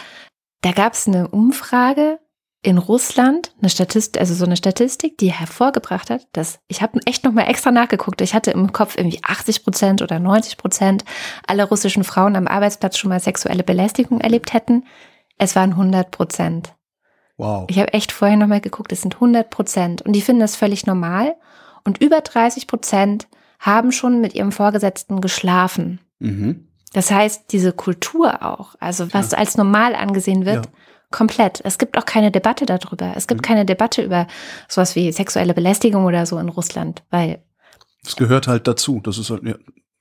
Da gab es eine Umfrage in Russland, eine Statistik, also so eine Statistik, die hervorgebracht hat, dass ich habe echt nochmal extra nachgeguckt. Ich hatte im Kopf irgendwie 80 Prozent oder 90 Prozent aller russischen Frauen am Arbeitsplatz schon mal sexuelle Belästigung erlebt hätten. Es waren 100 Prozent. Wow. Ich habe echt vorher nochmal geguckt, es sind 100 Prozent und die finden das völlig normal. Und über 30 Prozent haben schon mit ihrem Vorgesetzten geschlafen. Mhm. Das heißt, diese Kultur auch, also was als normal angesehen wird, Ja. komplett. Es gibt auch keine Debatte darüber. Es gibt Mhm. keine Debatte über sowas wie sexuelle Belästigung oder so in Russland, weil Das gehört halt dazu. Das ist halt, ja.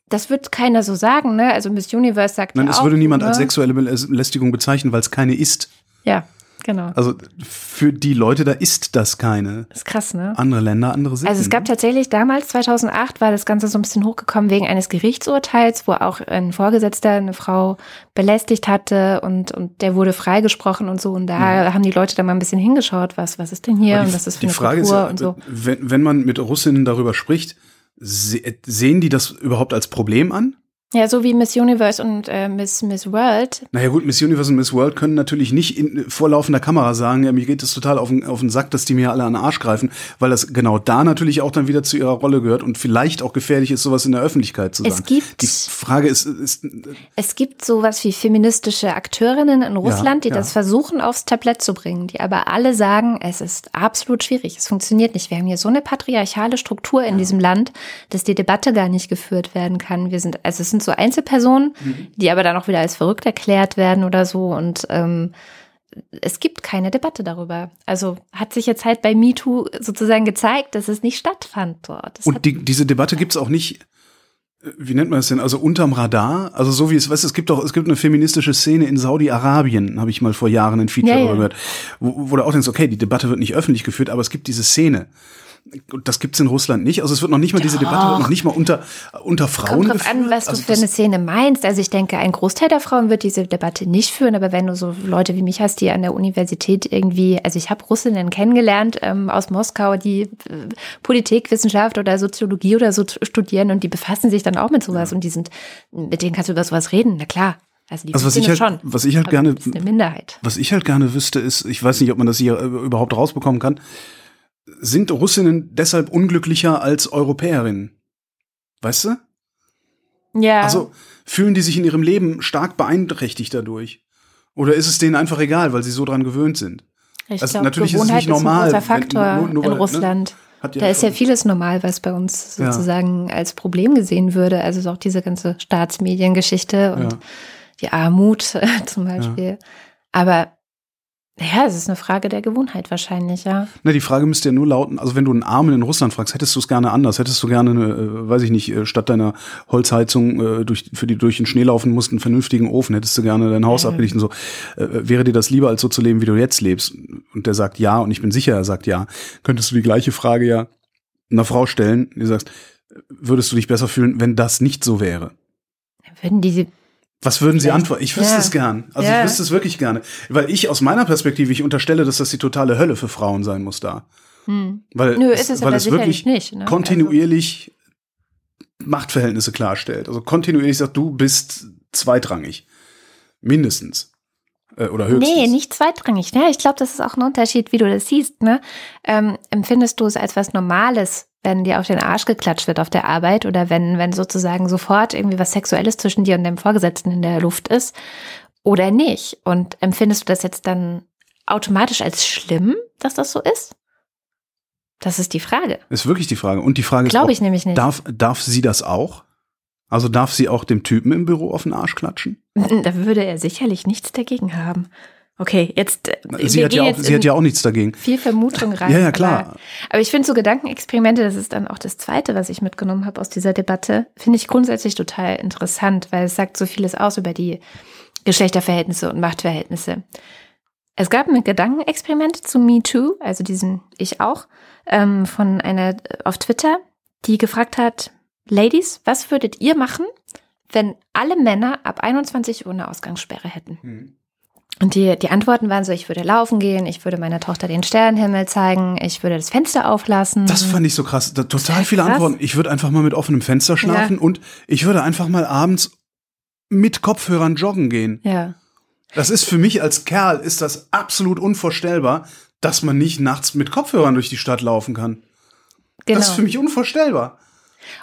das wird keiner so sagen, ne? Also Miss Universe sagt Nein, ja es auch, würde niemand ne? als sexuelle Belästigung bezeichnen, weil es keine ist. Ja, genau. Also für die Leute, da ist das keine. Das ist krass, ne? Andere Länder, andere Sitten. Also es gab tatsächlich damals, 2008, war das Ganze so ein bisschen hochgekommen wegen eines Gerichtsurteils, wo auch ein Vorgesetzter eine Frau belästigt hatte und, und der wurde freigesprochen und so. Und da haben die Leute dann mal ein bisschen hingeschaut, was, was ist denn hier Aber und was ist für die eine Frage Kultur ist ja, und so. wenn, wenn man mit Russinnen darüber spricht, se sehen die das überhaupt als Problem an? Ja, so wie Miss Universe und äh, Miss, Miss World. Naja gut, Miss Universe und Miss World können natürlich nicht in, vor laufender Kamera sagen, ja, mir geht es total auf den, auf den Sack, dass die mir alle an den Arsch greifen, weil das genau da natürlich auch dann wieder zu ihrer Rolle gehört und vielleicht auch gefährlich ist, sowas in der Öffentlichkeit zu sagen. Es gibt- Die Frage ist, ist Es gibt sowas wie feministische Akteurinnen in Russland, die ja. das versuchen aufs Tablett zu bringen, die aber alle sagen, es ist absolut schwierig, es funktioniert nicht. Wir haben hier so eine patriarchale Struktur in diesem Land, dass die Debatte gar nicht geführt werden kann. Wir sind, also es sind so Einzelpersonen, Mhm. die aber dann auch wieder als verrückt erklärt werden oder so und ähm, es gibt keine Debatte darüber. Also hat sich jetzt halt bei MeToo sozusagen gezeigt, dass es nicht stattfand dort. Das Und die, diese Debatte gibt's auch nicht, äh, wie nennt man das denn, also unterm Radar? Also so wie es, weißt du, es gibt doch, es gibt eine feministische Szene in Saudi-Arabien, habe ich mal vor Jahren ein Feature Ja, ja. gehört, wo, wo du auch denkst, okay, die Debatte wird nicht öffentlich geführt, aber es gibt diese Szene. Das gibt's in Russland nicht. Also es wird noch nicht mal, diese Debatte wird noch nicht mal unter, unter Frauen Kommt drauf an, was also du für eine Szene meinst. Also ich denke, ein Großteil der Frauen wird diese Debatte nicht führen, aber wenn du so Leute wie mich hast, die an der Universität irgendwie, also ich habe Russinnen kennengelernt ähm, aus Moskau, die äh, Politikwissenschaft oder Soziologie oder so studieren und die befassen sich dann auch mit sowas und die sind, mit denen kannst du über sowas reden, na klar. Also die Also was ich das halt, schon. was ich halt gerne, was ich halt gerne wüsste, ist, ich weiß nicht, ob man das hier äh, überhaupt rausbekommen kann, sind Russinnen deshalb unglücklicher als Europäerinnen? Weißt du? Ja. Also fühlen die sich in ihrem Leben stark beeinträchtigt dadurch? Oder ist es denen einfach egal, weil sie so dran gewöhnt sind? ich also glaube, natürlich ist es Gewohnheit nicht normal, ist ein großer Faktor nur- nur in weil, ne, Russland. Hat Da ist ja vieles normal, was bei uns Ja. sozusagen als Problem gesehen würde. Also so auch diese ganze Staatsmediengeschichte und Ja. die Armut zum Beispiel. Aber ja, es ist eine Frage der Gewohnheit wahrscheinlich, ja. Na, die Frage müsste ja nur lauten, also wenn du einen Armen in Russland fragst, hättest du es gerne anders? Hättest du gerne, eine, äh, weiß ich nicht, äh, statt deiner Holzheizung, äh, durch, für die du durch den Schnee laufen musst, einen vernünftigen Ofen? Hättest du gerne dein Haus Ähm. abgelichtet und so? Wäre dir das lieber, als so zu leben, wie du jetzt lebst? Und der sagt ja, und ich bin sicher, er sagt ja. Könntest du die gleiche Frage ja einer Frau stellen, die sagst, würdest du dich besser fühlen, wenn das nicht so wäre? Würden diese, Was würden Sie Ja. antworten? Ich wüsste Ja. es gern. Also Ja. ich wüsste es wirklich gerne. Weil ich aus meiner Perspektive, ich unterstelle, dass das die totale Hölle für Frauen sein muss da. hm. Weil Nö, es, ist es weil es wirklich nicht. Ne? kontinuierlich Machtverhältnisse klarstellt. Also kontinuierlich sagt, du bist zweitrangig. Mindestens. Äh, oder höchstens. Nee, nicht zweitrangig. Ne? Ich glaube, das ist auch ein Unterschied, wie du das siehst. Ne? Ähm, empfindest du es als was Normales, wenn dir auf den Arsch geklatscht wird auf der Arbeit oder wenn, wenn sozusagen sofort irgendwie was Sexuelles zwischen dir und deinem Vorgesetzten in der Luft ist oder nicht? Und empfindest du das jetzt dann automatisch als schlimm, dass das so ist? Das ist die Frage. Ist wirklich die Frage. Und die Frage ist Glaube auch, ich nämlich nicht. darf, darf sie das auch? Also darf sie auch dem Typen im Büro auf den Arsch klatschen? Da würde er sicherlich nichts dagegen haben. Okay, jetzt. äh, Sie, wir hat ja, auch, jetzt sie hat ja auch nichts dagegen. viel Vermutung rein. Ja, ja, klar. Aber, aber ich finde so Gedankenexperimente, das ist dann auch das Zweite, was ich mitgenommen habe aus dieser Debatte, finde ich grundsätzlich total interessant, weil es sagt so vieles aus über die Geschlechterverhältnisse und Machtverhältnisse. Es gab ein Gedankenexperiment zu Me Too, also diesen Ich auch, ähm, von einer äh, auf Twitter, die gefragt hat, Ladies, was würdet ihr machen, wenn alle Männer ab 21 Uhr eine Ausgangssperre hätten? Mhm. Und die, die Antworten waren so, ich würde laufen gehen, ich würde meiner Tochter den Sternenhimmel zeigen, ich würde das Fenster auflassen. Das fand ich so krass. Da, total viele krass. Antworten. Ich würde einfach mal mit offenem Fenster schlafen Ja. und ich würde einfach mal abends mit Kopfhörern joggen gehen. ja. Das ist für mich als Kerl ist das absolut unvorstellbar, dass man nicht nachts mit Kopfhörern durch die Stadt laufen kann. Genau. Das ist für mich unvorstellbar.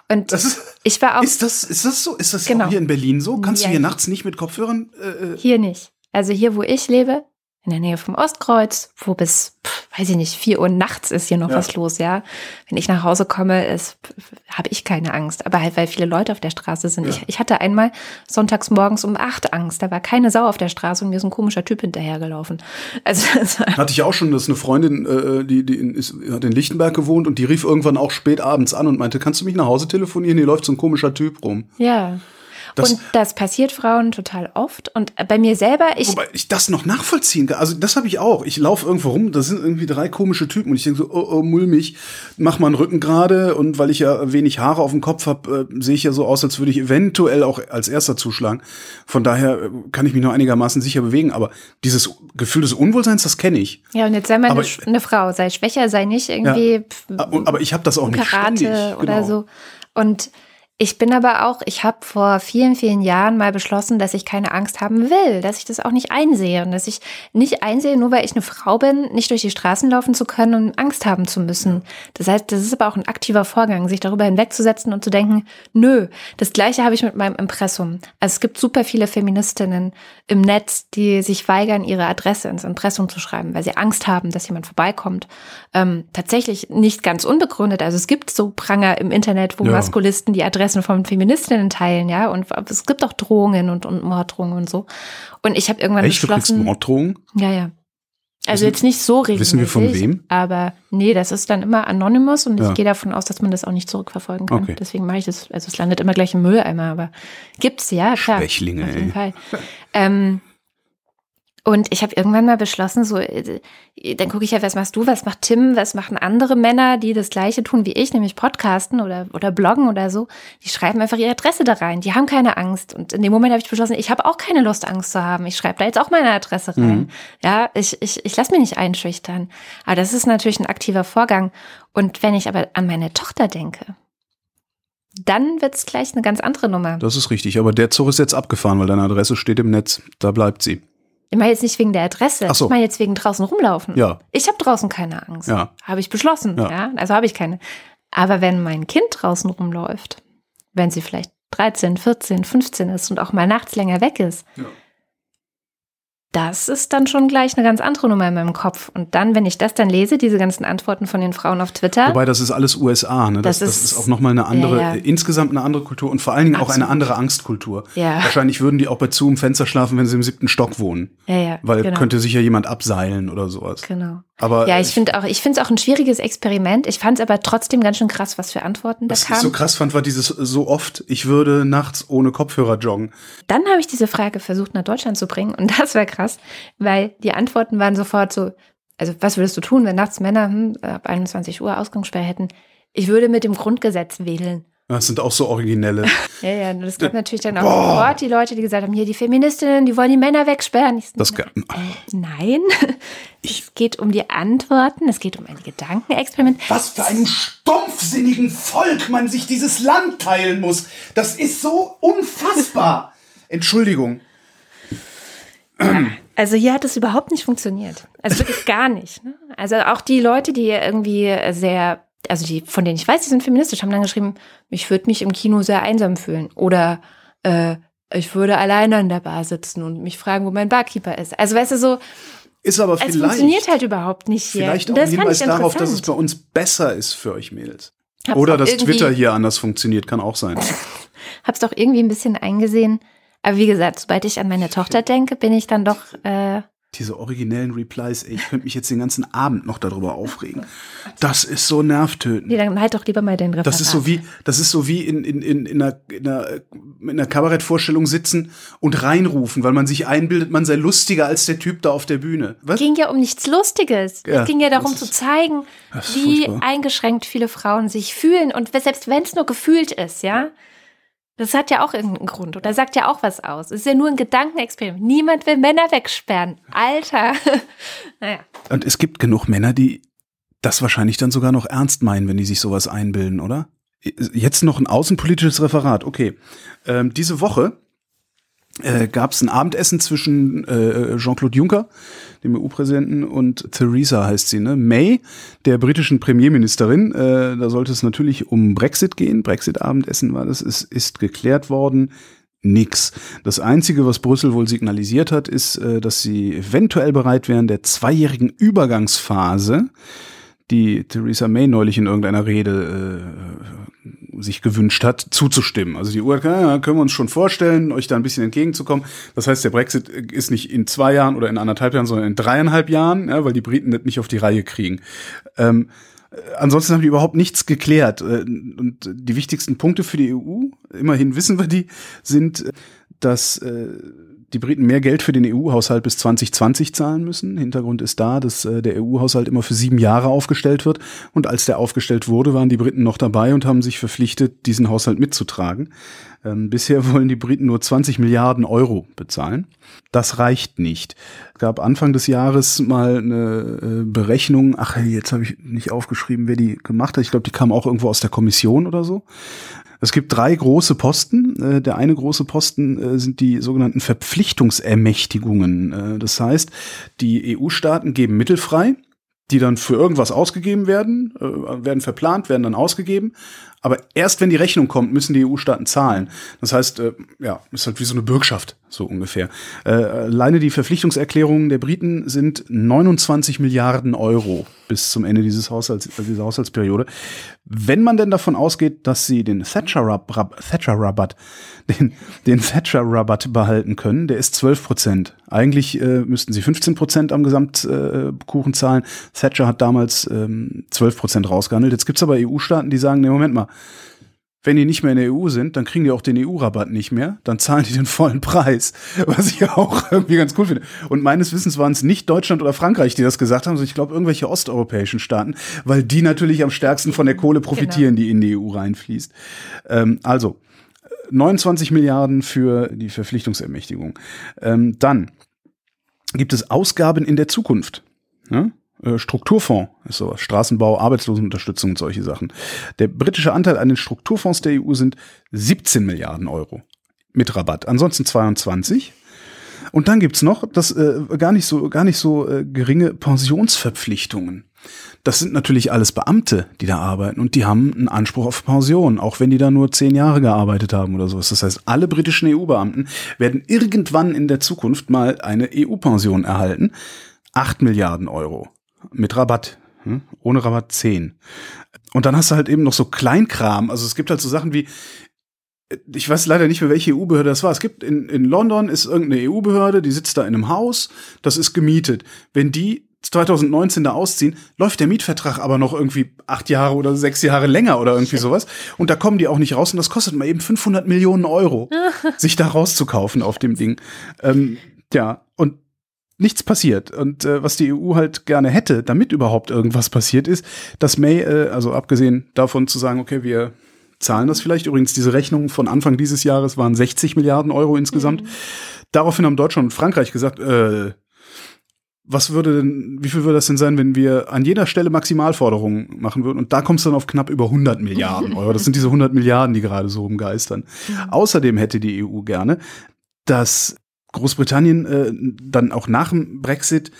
Und Das ist, ich war auch ist das, ist das so? Ist das Genau. hier in Berlin so? Kannst Ja. du hier nachts nicht mit Kopfhörern? Äh, äh, hier nicht. Also hier, wo ich lebe, in der Nähe vom Ostkreuz, wo bis, pff, weiß ich nicht, 4 Uhr nachts ist hier noch Ja. was los, ja. Wenn ich nach Hause komme, ist, habe ich keine Angst. Aber halt, weil viele Leute auf der Straße sind. Ja. Ich, ich hatte einmal sonntags morgens um 8 Angst. Da war keine Sau auf der Straße und mir ist ein komischer Typ hinterhergelaufen. Also, das hatte ich auch schon, dass eine Freundin, äh, die, die in, ist, hat in Lichtenberg gewohnt und die rief irgendwann auch spät abends an und meinte, kannst du mich nach Hause telefonieren? Hier läuft so ein komischer Typ rum. ja. Das- und das passiert Frauen total oft. Und bei mir selber, ich, Wobei ich das noch nachvollziehen kann. Also das habe ich auch. Ich laufe irgendwo rum, da sind irgendwie drei komische Typen und ich denke so, oh, oh, mulmig, mach mal einen Rücken gerade und weil ich ja wenig Haare auf dem Kopf habe, äh, sehe ich ja so aus, als würde ich eventuell auch als erster zuschlagen. Von daher äh, kann ich mich nur einigermaßen sicher bewegen. Aber dieses Gefühl des Unwohlseins, das kenne ich. ja, und jetzt sei mal eine, eine Frau, sei schwächer, sei nicht irgendwie pff, Aber aber ich habe das auch nicht Karate ständig. oder Genau. so. Und ich bin aber auch, ich habe vor vielen, vielen Jahren mal beschlossen, dass ich keine Angst haben will, dass ich das auch nicht einsehe und dass ich nicht einsehe, nur weil ich eine Frau bin, nicht durch die Straßen laufen zu können und Angst haben zu müssen. Das heißt, das ist aber auch ein aktiver Vorgang, sich darüber hinwegzusetzen und zu denken, nö, das gleiche habe ich mit meinem Impressum. Also es gibt super viele Feministinnen im Netz, die sich weigern, ihre Adresse ins Impressum zu schreiben, weil sie Angst haben, dass jemand vorbeikommt. Ähm, tatsächlich nicht ganz unbegründet. Also es gibt so Pranger im Internet, wo Ja. Maskulisten die Adressen von Feministinnen teilen, ja. Und es gibt auch Drohungen und, und Morddrohungen und so. Und ich habe irgendwann Echt, du kriegst beschlossen. Morddrohungen? Ja, ja. Also Wissen- jetzt nicht so regelmäßig. wissen wir von wem? Aber nee, das ist dann immer anonymous und Ja. ich gehe davon aus, dass man das auch nicht zurückverfolgen kann. Okay. Deswegen mache ich das, also es landet immer gleich im Mülleimer, aber gibt's ja, klar. Schwächlinge, Auf jeden ey. Fall. ähm, und ich habe irgendwann mal beschlossen, so, äh, dann gucke ich ja, was machst du, was macht Tim, was machen andere Männer, die das Gleiche tun wie ich, nämlich podcasten oder, oder bloggen oder so. Die schreiben einfach ihre Adresse da rein. Die haben keine Angst. Und in dem Moment habe ich beschlossen, ich habe auch keine Lust, Angst zu haben. Ich schreibe da jetzt auch meine Adresse rein. Mhm. Ja, ich, ich, ich lasse mich nicht einschüchtern. Aber das ist natürlich ein aktiver Vorgang. Und wenn ich aber an meine Tochter denke, dann wird's gleich eine ganz andere Nummer. Das ist richtig. Aber der Zug ist jetzt abgefahren, weil deine Adresse steht im Netz. Da bleibt sie. Ich meine jetzt nicht wegen der Adresse. So. Ich meine jetzt wegen draußen rumlaufen. Ja. Ich habe draußen keine Angst. Ja. Habe ich beschlossen. Ja. Ja. Also habe ich keine. Aber wenn mein Kind draußen rumläuft, wenn sie vielleicht 13, 14, 15 ist und auch mal nachts länger weg ist, Ja. Das ist dann schon gleich eine ganz andere Nummer in meinem Kopf. Und dann, wenn ich das dann lese, diese ganzen Antworten von den Frauen auf Twitter, Wobei das ist alles USA, ne? Das, Das das, ist- ist, auch nochmal eine andere, Ja, ja. äh, insgesamt eine andere Kultur und vor allen Dingen auch eine Absolut. andere Angstkultur. Ja. Wahrscheinlich würden die auch bei zu im Fenster schlafen, wenn sie im siebten Stock wohnen. ja, ja, Weil genau, könnte sich ja jemand abseilen oder sowas. genau. Aber Ja, ich finde auch, ich finde es auch ein schwieriges Experiment. Ich fand es aber trotzdem ganz schön krass, was für Antworten da was ich kamen. so krass fand, war dieses äh, so oft, ich würde nachts ohne Kopfhörer joggen. Dann habe ich diese Frage versucht nach Deutschland zu bringen und das war krass, weil die Antworten waren sofort so, also was würdest du tun, wenn nachts Männer hm, ab 21 Uhr Ausgangssperre hätten? Ich würde mit dem Grundgesetz wählen. Das sind auch so originelle. Ja, ja, und es gab natürlich dann auch sofort die Leute, die gesagt haben, hier die Feministinnen, die wollen die Männer wegsperren. Ich Das ge- äh, nein, es geht um die Antworten, es geht um ein Gedankenexperiment. Was für einem stumpfsinnigen Volk man sich dieses Land teilen muss. Das ist so unfassbar. Entschuldigung. Also hier hat es überhaupt nicht funktioniert. Also wirklich gar nicht. Ne? Also auch die Leute, die irgendwie sehr, also die, von denen ich weiß, die sind feministisch, haben dann geschrieben, ich würde mich im Kino sehr einsam fühlen. Oder äh, ich würde alleine an der Bar sitzen und mich fragen, wo mein Barkeeper ist. Also weißt du so, Ist aber es vielleicht, funktioniert halt überhaupt nicht hier. vielleicht auch ein Hinweis darauf, dass es bei uns besser ist für euch Mädels. Hab's Oder dass Twitter hier anders funktioniert, kann auch sein. Hab's doch irgendwie ein bisschen eingesehen. Aber wie gesagt, sobald ich an meine Tochter denke, bin ich dann doch äh, Diese originellen Replies, ey, ich könnte mich jetzt den ganzen Abend noch darüber aufregen. Das ist so nervtötend. Nee, dann halt doch lieber mal den Referat. Das ist so wie, das ist so wie in, in, in, in, einer, in, einer, in einer Kabarettvorstellung sitzen und reinrufen, weil man sich einbildet, man sei lustiger als der Typ da auf der Bühne. Was? Es ging ja um nichts Lustiges. Ja, es ging ja darum das zu ist- zeigen, ist wie furchtbar. eingeschränkt viele Frauen sich fühlen. Und selbst wenn es nur gefühlt ist, ja, das hat ja auch irgendeinen Grund oder sagt ja auch was aus. Es ist ja nur ein Gedankenexperiment. Niemand will Männer wegsperren. Alter. naja. Und es gibt genug Männer, die das wahrscheinlich dann sogar noch ernst meinen, wenn die sich sowas einbilden, oder? Jetzt noch ein außenpolitisches Referat. Okay. Ähm, diese Woche äh, gab es ein Abendessen zwischen äh, Jean-Claude Juncker, dem EU-Präsidenten, und Theresa heißt sie, ne? May, der britischen Premierministerin. Äh, da sollte es natürlich um Brexit gehen. Brexit-Abendessen war das. Es ist geklärt worden. Nix. Das Einzige, was Brüssel wohl signalisiert hat, ist, äh, dass sie eventuell bereit wären, der zweijährigen Übergangsphase, die Theresa May neulich in irgendeiner Rede äh, sich gewünscht hat, zuzustimmen. Also die gesagt, ja, können wir uns schon vorstellen, euch da ein bisschen entgegenzukommen. Das heißt, der Brexit ist nicht in zwei Jahren oder in anderthalb Jahren, sondern in dreieinhalb Jahren, ja, weil die Briten das nicht auf die Reihe kriegen. Ähm, äh, Ansonsten haben die überhaupt nichts geklärt. Äh, Und die wichtigsten Punkte für die EU, immerhin wissen wir die, sind, äh, dass äh, die Briten mehr Geld für den EU-Haushalt bis 2020 zahlen müssen. Hintergrund ist da, dass äh, der EU-Haushalt immer für sieben Jahre aufgestellt wird. Und als der aufgestellt wurde, waren die Briten noch dabei und haben sich verpflichtet, diesen Haushalt mitzutragen. Ähm, bisher wollen die Briten nur 20 Milliarden Euro bezahlen. Das reicht nicht. Es gab Anfang des Jahres mal eine äh, Berechnung. Ach, jetzt habe ich nicht aufgeschrieben, wer die gemacht hat. Ich glaube, die kam auch irgendwo aus der Kommission oder so. Es gibt drei große Posten. Äh, Der eine große Posten äh, sind die sogenannten Verpflichtungsermächtigungen. Äh, Das heißt, die EU-Staaten geben Mittel frei, die dann für irgendwas ausgegeben werden, werden verplant, werden dann ausgegeben. Aber erst wenn die Rechnung kommt, müssen die EU-Staaten zahlen. Das heißt, äh, ja, ist halt wie so eine Bürgschaft, so ungefähr. Äh, Alleine die Verpflichtungserklärungen der Briten sind 29 Milliarden Euro bis zum Ende dieses Haushalts, dieser Haushaltsperiode. Wenn man denn davon ausgeht, dass sie den Thatcher-Rabatt, Thatcher-Rabatt, den, den Thatcher-Rabatt behalten können, der ist 12 Prozent. Eigentlich äh, müssten sie 15 Prozent am Gesamtkuchen äh, zahlen. Thatcher hat damals ähm, 12 Prozent rausgehandelt. Jetzt gibt's aber EU-Staaten, die sagen, nee, Moment mal, wenn die nicht mehr in der EU sind, dann kriegen die auch den EU-Rabatt nicht mehr. Dann zahlen die den vollen Preis, was ich auch irgendwie ganz cool finde. Und meines Wissens waren es nicht Deutschland oder Frankreich, die das gesagt haben, sondern ich glaube irgendwelche osteuropäischen Staaten, weil die natürlich am stärksten von der Kohle profitieren, die in die EU reinfließt. Ähm, also 29 Milliarden für die Verpflichtungsermächtigung. Ähm, dann gibt es Ausgaben in der Zukunft. Ne? Äh, Strukturfonds ist sowas. Straßenbau, Arbeitslosenunterstützung und solche Sachen. Der britische Anteil an den Strukturfonds der EU sind 17 Milliarden Euro mit Rabatt. Ansonsten 22. Und dann gibt's noch das äh, gar nicht so gar nicht so äh, geringe Pensionsverpflichtungen. Das sind natürlich alles Beamte, die da arbeiten und die haben einen Anspruch auf Pension, auch wenn die da nur zehn Jahre gearbeitet haben oder sowas. Das heißt, alle britischen EU-Beamten werden irgendwann in der Zukunft mal eine EU-Pension erhalten. Acht Milliarden Euro mit Rabatt. Hm? Ohne Rabatt zehn. Und dann hast du halt eben noch so Kleinkram. Also es gibt halt so Sachen wie, ich weiß leider nicht mehr, welche EU-Behörde das war. Es gibt in, in London ist irgendeine EU-Behörde, die sitzt da in einem Haus, das ist gemietet. Wenn die 2019 da ausziehen, läuft der Mietvertrag aber noch irgendwie acht Jahre oder sechs Jahre länger oder irgendwie sowas. Und da kommen die auch nicht raus und das kostet mal eben 500 Millionen Euro, sich da rauszukaufen auf dem Ding. Ähm, ja, und nichts passiert. Und äh, was die EU halt gerne hätte, damit überhaupt irgendwas passiert ist, dass May, äh, also abgesehen davon zu sagen, okay, wir zahlen das vielleicht. Übrigens, diese Rechnung von Anfang dieses Jahres waren 60 Milliarden Euro insgesamt. Daraufhin haben Deutschland und Frankreich gesagt, äh, was würde denn, wie viel würde das denn sein, wenn wir an jeder Stelle Maximalforderungen machen würden? Und da kommst du dann auf knapp über 100 Milliarden Euro. Das sind diese 100 Milliarden, die gerade so rumgeistern. Außerdem hätte die EU gerne, dass Großbritannien äh, dann auch nach dem Brexit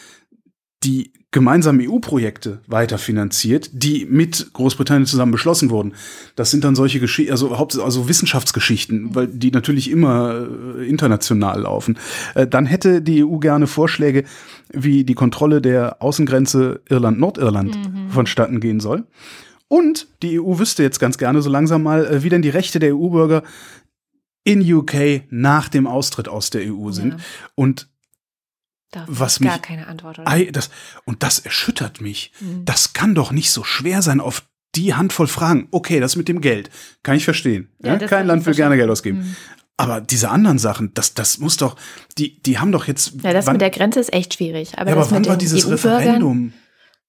die gemeinsamen EU-Projekte weiterfinanziert, die mit Großbritannien zusammen beschlossen wurden. Das sind dann solche Geschichten, also also Wissenschaftsgeschichten, weil die natürlich immer äh, international laufen. Äh, dann hätte die EU gerne Vorschläge, wie die Kontrolle der Außengrenze Irland-Nordirland vonstatten gehen soll. Und die EU wüsste jetzt ganz gerne so langsam mal, äh, wie denn die Rechte der EU-Bürger in UK nach dem Austritt aus der EU sind. Ja. Und Darauf was gar mich, keine Antwort. Oder? Das, und das erschüttert mich. Mhm. Das kann doch nicht so schwer sein auf die Handvoll Fragen. Okay, das mit dem Geld. Kann ich verstehen. Ja, Ja, das Kein Land will gerne. Geld ausgeben. Mhm. Aber diese anderen Sachen, das, das muss doch, die, die haben doch jetzt. Ja, das wann, mit der Grenze ist echt schwierig. Aber, ja, aber das wann war dieses EU-Bürgern, Referendum?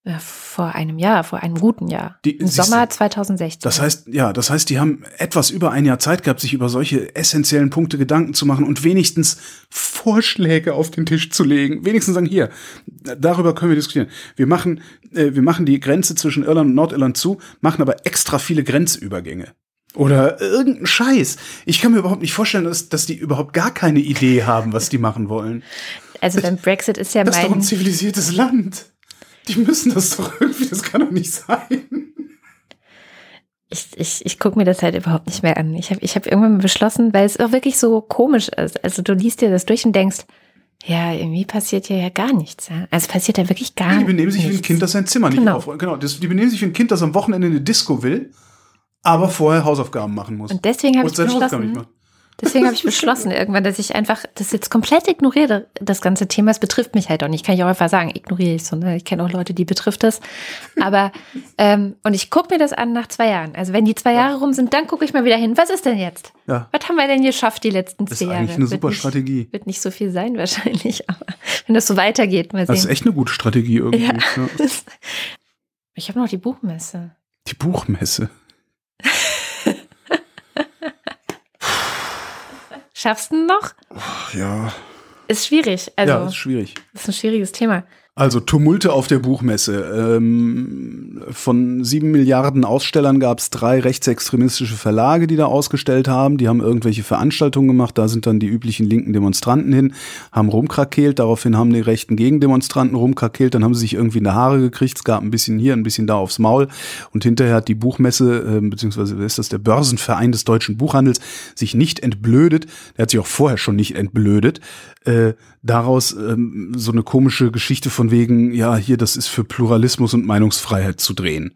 Ja, vor einem Jahr, vor einem guten Jahr. Die- Im Sommer 2016. Das heißt, ja, das heißt, die haben etwas über ein Jahr Zeit gehabt, sich über solche essentiellen Punkte Gedanken zu machen und wenigstens Vorschläge auf den Tisch zu legen. Wenigstens sagen, hier, darüber können wir diskutieren. Wir machen, äh, wir machen die Grenze zwischen Irland und Nordirland zu, machen aber extra viele Grenzübergänge. Oder irgendein Scheiß. Ich kann mir überhaupt nicht vorstellen, dass, dass die überhaupt gar keine Idee haben, was die machen wollen. also beim Brexit ist ja Das ist doch ein mein, zivilisiertes Land. Die müssen das doch irgendwie, das kann doch nicht sein. ich, ich, ich gucke mir das halt überhaupt nicht mehr an. Ich habe ich hab irgendwann beschlossen, weil es auch wirklich so komisch ist. Also du liest dir das durch und denkst, ja, irgendwie passiert hier ja gar nichts. Ja? Also passiert ja wirklich gar Die nichts. benehmen sich wie ein Kind, das sein Zimmer nicht Genau. aufräumt. Genau, das, die benehmen sich wie ein Kind, das am Wochenende eine Disco will, aber vorher Hausaufgaben machen muss. Und deswegen habe ich beschlossen, nicht. Deswegen habe ich beschlossen irgendwann, dass ich einfach das jetzt komplett ignoriere, das ganze Thema. Es betrifft mich halt auch nicht. Kann ich auch einfach sagen, ignoriere ich so. Ne? Ich kenne auch Leute, die betrifft das. Aber, ähm, und ich gucke mir das an nach zwei Jahren. Also wenn die zwei Jahre rum sind, dann gucke ich mal wieder hin. Was ist denn jetzt? Ja. Was haben wir denn geschafft die letzten Das zwei ist Jahre? eigentlich eine Wird super nicht, Strategie. Wird nicht so viel sein wahrscheinlich, aber wenn das so weitergeht, mal Das ist sehen. echt eine gute Strategie irgendwie. Ja. Ja. Ich habe noch die Buchmesse. Die Buchmesse. Schaffst du noch? Ach, ja. Ist schwierig. Also, ja, ist schwierig. ist ein schwieriges Thema. Also Tumulte auf der Buchmesse. Ähm, von sieben Milliarden Ausstellern gab es drei rechtsextremistische Verlage, die da ausgestellt haben. Die haben irgendwelche Veranstaltungen gemacht. Da sind dann die üblichen linken Demonstranten hin, haben rumkrakeelt. Daraufhin haben die rechten Gegendemonstranten rumkrakeelt. Dann haben sie sich irgendwie in die Haare gekriegt. Es gab ein bisschen hier, ein bisschen da aufs Maul. Und hinterher hat die Buchmesse, äh, beziehungsweise ist das, der Börsenverein des deutschen Buchhandels, sich nicht entblödet. Der hat sich auch vorher schon nicht entblödet. Äh, daraus ähm, so eine komische Geschichte von wegen, ja, hier, das ist für Pluralismus und Meinungsfreiheit zu drehen.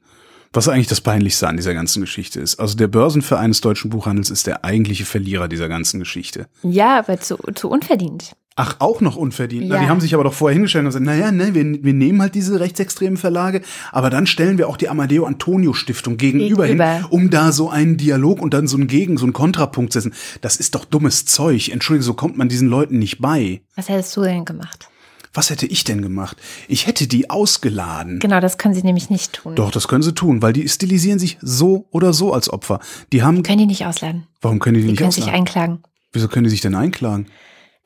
Was eigentlich das Peinlichste an dieser ganzen Geschichte ist. Also der Börsenverein des deutschen Buchhandels ist der eigentliche Verlierer dieser ganzen Geschichte. Ja, aber zu, zu unverdient. Ach, auch noch unverdient. Na, Ja. die haben sich aber doch vorher hingestellt und gesagt, naja, ne, wir, wir nehmen halt diese rechtsextremen Verlage, aber dann stellen wir auch die Amadeo Antonio Stiftung gegenüber, Gegenüber. hin, um da so einen Dialog und dann so einen Gegen, so einen Kontrapunkt zu setzen. Das ist doch dummes Zeug. Entschuldige, so kommt man diesen Leuten nicht bei. Was hättest du denn gemacht? Was hätte ich denn gemacht? Ich hätte die ausgeladen. Genau, das können sie nämlich nicht tun. Doch, das können sie tun, weil die stilisieren sich so oder so als Opfer. Die haben, Können die nicht ausladen. warum können die die Die nicht können sich ausladen? einklagen. Wieso können die sich denn einklagen?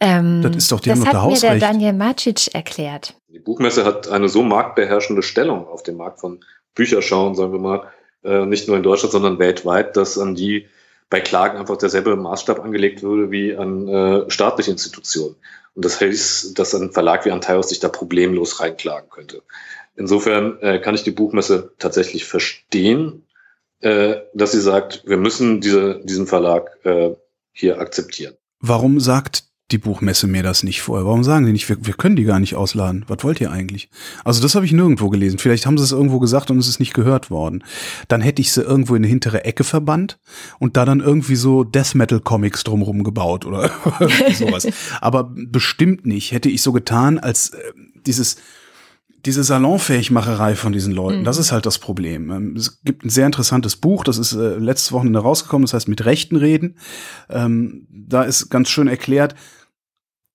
Ähm, Das ist doch- die das haben doch hat da mir der. Daniel Macic erklärt. Die Buchmesse hat eine so marktbeherrschende Stellung auf dem Markt von Bücherschauen, sagen wir mal, äh, nicht nur in Deutschland, sondern weltweit, dass an die bei Klagen einfach derselbe Maßstab angelegt würde wie an äh, staatliche Institutionen. Und das heißt, dass ein Verlag wie Antaios sich da problemlos reinklagen könnte. Insofern äh, kann ich die Buchmesse tatsächlich verstehen, äh, dass sie sagt, wir müssen diese, diesen Verlag äh, hier akzeptieren. Warum sagt die Buchmesse mir das nicht vorher? Warum sagen die nicht, wir, wir können die gar nicht ausladen? Was wollt ihr eigentlich? Also das habe ich nirgendwo gelesen. Vielleicht haben sie es irgendwo gesagt und es ist nicht gehört worden. Dann hätte ich sie irgendwo in eine hintere Ecke verbannt und da dann irgendwie so Death Metal Comics drumrum gebaut oder sowas. Aber bestimmt nicht. Hätte ich so getan, als äh, dieses diese Salonfähigmacherei von diesen Leuten, Mhm. das ist halt das Problem. Ähm, Es gibt ein sehr interessantes Buch, das ist äh, letztes Wochenende rausgekommen, das heißt mit Rechten reden. Ähm, da ist ganz schön erklärt,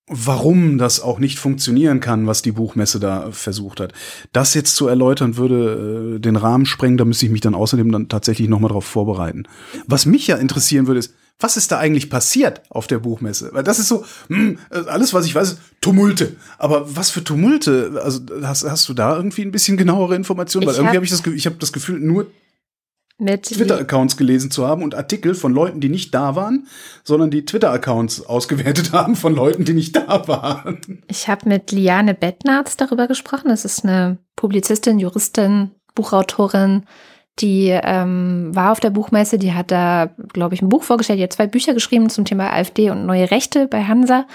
warum das auch nicht funktionieren kann, was die Buchmesse da versucht hat. Das jetzt zu erläutern würde äh, den Rahmen sprengen, da müsste ich mich dann außerdem dann tatsächlich nochmal drauf vorbereiten. Was mich ja interessieren würde, ist, was ist da eigentlich passiert auf der Buchmesse? Weil das ist so, hm, alles, was ich weiß, ist Tumulte. Aber was für Tumulte? Also hast, hast du da irgendwie ein bisschen genauere Informationen? Weil Ich irgendwie hab- habe ich das, ich habe das Gefühl, nur Twitter-Accounts gelesen zu haben und Artikel von Leuten, die nicht da waren, sondern die Twitter-Accounts ausgewertet haben von Leuten, die nicht da waren. Ich habe mit Liane Bettnarz darüber gesprochen. Das ist eine Publizistin, Juristin, Buchautorin, die ähm, war auf der Buchmesse. Die hat da, glaube ich, ein Buch vorgestellt. Die hat zwei Bücher geschrieben zum Thema AfD und neue Rechte bei Hansa.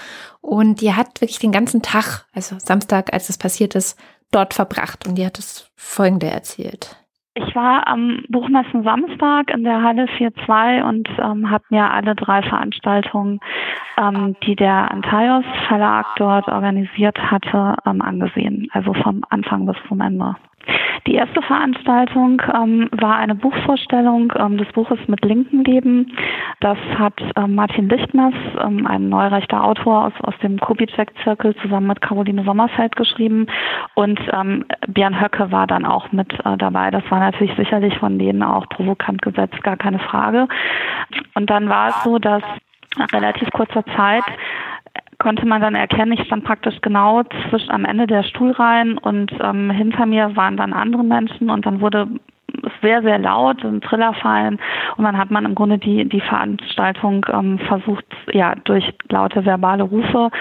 Und die hat wirklich den ganzen Tag, also Samstag, als das passiert ist, dort verbracht. Und die hat das Folgende erzählt. Ich war am Buchmessen Samstag in der Halle 4.2 und ähm, habe mir alle drei Veranstaltungen, ähm, die der Antaios Verlag dort organisiert hatte, ähm, angesehen. Also vom Anfang bis zum Ende. Die erste Veranstaltung ähm, war eine Buchvorstellung ähm, des Buches mit linken Leben. Das hat ähm, Martin Lichtmers, ähm, ein neurechter Autor aus, aus dem Kubitschek-Zirkel, zusammen mit Caroline Sommerfeld geschrieben. Und ähm, Björn Höcke war dann auch mit äh, dabei. Das war natürlich sicherlich von denen auch provokant gesetzt, gar keine Frage. Und dann war es so, dass nach relativ kurzer Zeit konnte man dann erkennen, ich stand praktisch genau zwischen am Ende der Stuhlreihen und ähm, hinter mir waren dann andere Menschen und dann wurde es sehr, sehr laut, ein Triller fallen und dann hat man im Grunde die, die Veranstaltung ähm, versucht, ja, durch laute verbale Rufe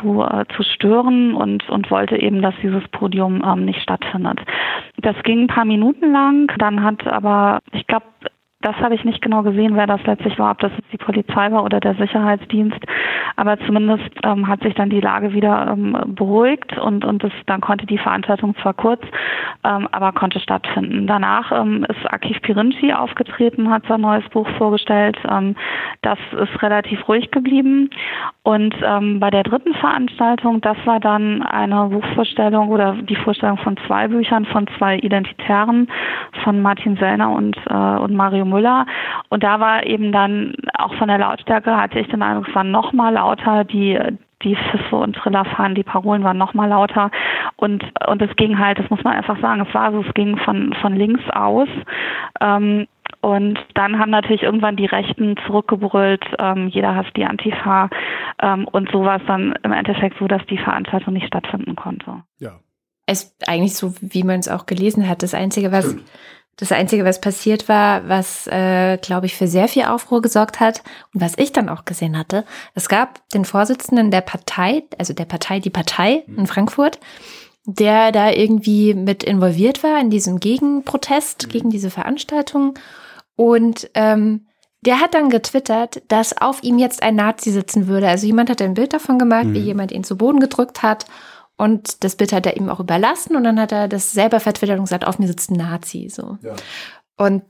zu, äh, zu stören und, und wollte eben, dass dieses Podium ähm, nicht stattfindet. Das ging ein paar Minuten lang, dann hat aber, ich glaube, das habe ich nicht genau gesehen, wer das letztlich war, ob das jetzt die Polizei war oder der Sicherheitsdienst. Aber zumindest ähm, hat sich dann die Lage wieder ähm, beruhigt und, und das, dann konnte die Veranstaltung zwar kurz, ähm, aber konnte stattfinden. Danach ähm, ist Akif Pirinci aufgetreten, hat sein neues Buch vorgestellt. Ähm, das ist relativ ruhig geblieben. Und ähm, bei der dritten Veranstaltung, das war dann eine Buchvorstellung oder die Vorstellung von zwei Büchern von zwei Identitären, von Martin Sellner und, äh, und Mario Müller. Und da war eben dann auch von der Lautstärke hatte ich den Eindruck, es war noch mal lauter, die die Pfiffe und Triller fahren, die Parolen waren noch mal lauter und und es ging halt, das muss man einfach sagen, es war so, es ging von von links aus ähm, und dann haben natürlich irgendwann die Rechten zurückgebrüllt, ähm, jeder hasst die Antifa ähm, und so war es dann im Endeffekt so, dass die Veranstaltung nicht stattfinden konnte. Ja. Es ist eigentlich so, wie man es auch gelesen hat. Das Einzige, was. Das Einzige, was passiert war, was, äh, glaube ich, für sehr viel Aufruhr gesorgt hat und was ich dann auch gesehen hatte, es gab den Vorsitzenden der Partei, also der Partei Die Partei in Frankfurt, der da irgendwie mit involviert war in diesem Gegenprotest gegen diese Veranstaltung. Und ähm, der hat dann getwittert, dass auf ihm jetzt ein Nazi sitzen würde. Also jemand hat ein Bild davon gemacht, mhm. wie jemand ihn zu Boden gedrückt hat und das Bild hat er ihm auch überlassen und dann hat er das selber vertwittert und gesagt, auf mir sitzt ein Nazi. So. Ja. Und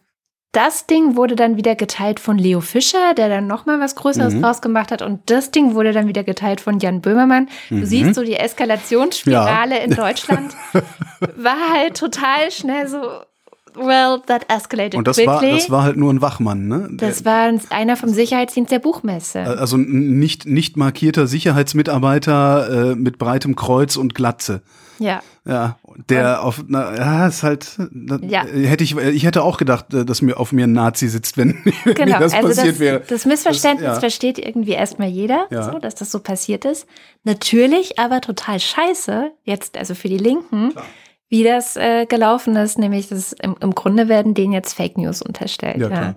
das Ding wurde dann wieder geteilt von Leo Fischer, der dann nochmal was Größeres mhm. draus gemacht hat. Und das Ding wurde dann wieder geteilt von Jan Böhmermann. Du mhm. siehst so die Eskalationsspirale ja. in Deutschland war halt total schnell so, well, that escalated Und das quickly. war, das war halt nur ein Wachmann, ne? Das war einer vom Sicherheitsdienst der Buchmesse. Also nicht, nicht markierter Sicherheitsmitarbeiter äh, mit breitem Kreuz und Glatze. Ja. Ja, der und, auf, na, ja, ist halt, na, ja. hätte ich, ich hätte auch gedacht, äh, dass mir auf mir ein Nazi sitzt, wenn, wenn genau, das also passiert das, wäre. Das Missverständnis das, ja. versteht irgendwie erstmal jeder, ja. so, dass das so passiert ist. Natürlich, aber total scheiße, jetzt also für die Linken, Klar wie das äh, gelaufen ist, nämlich dass im, im Grunde werden denen jetzt Fake News unterstellt. Ja, ja.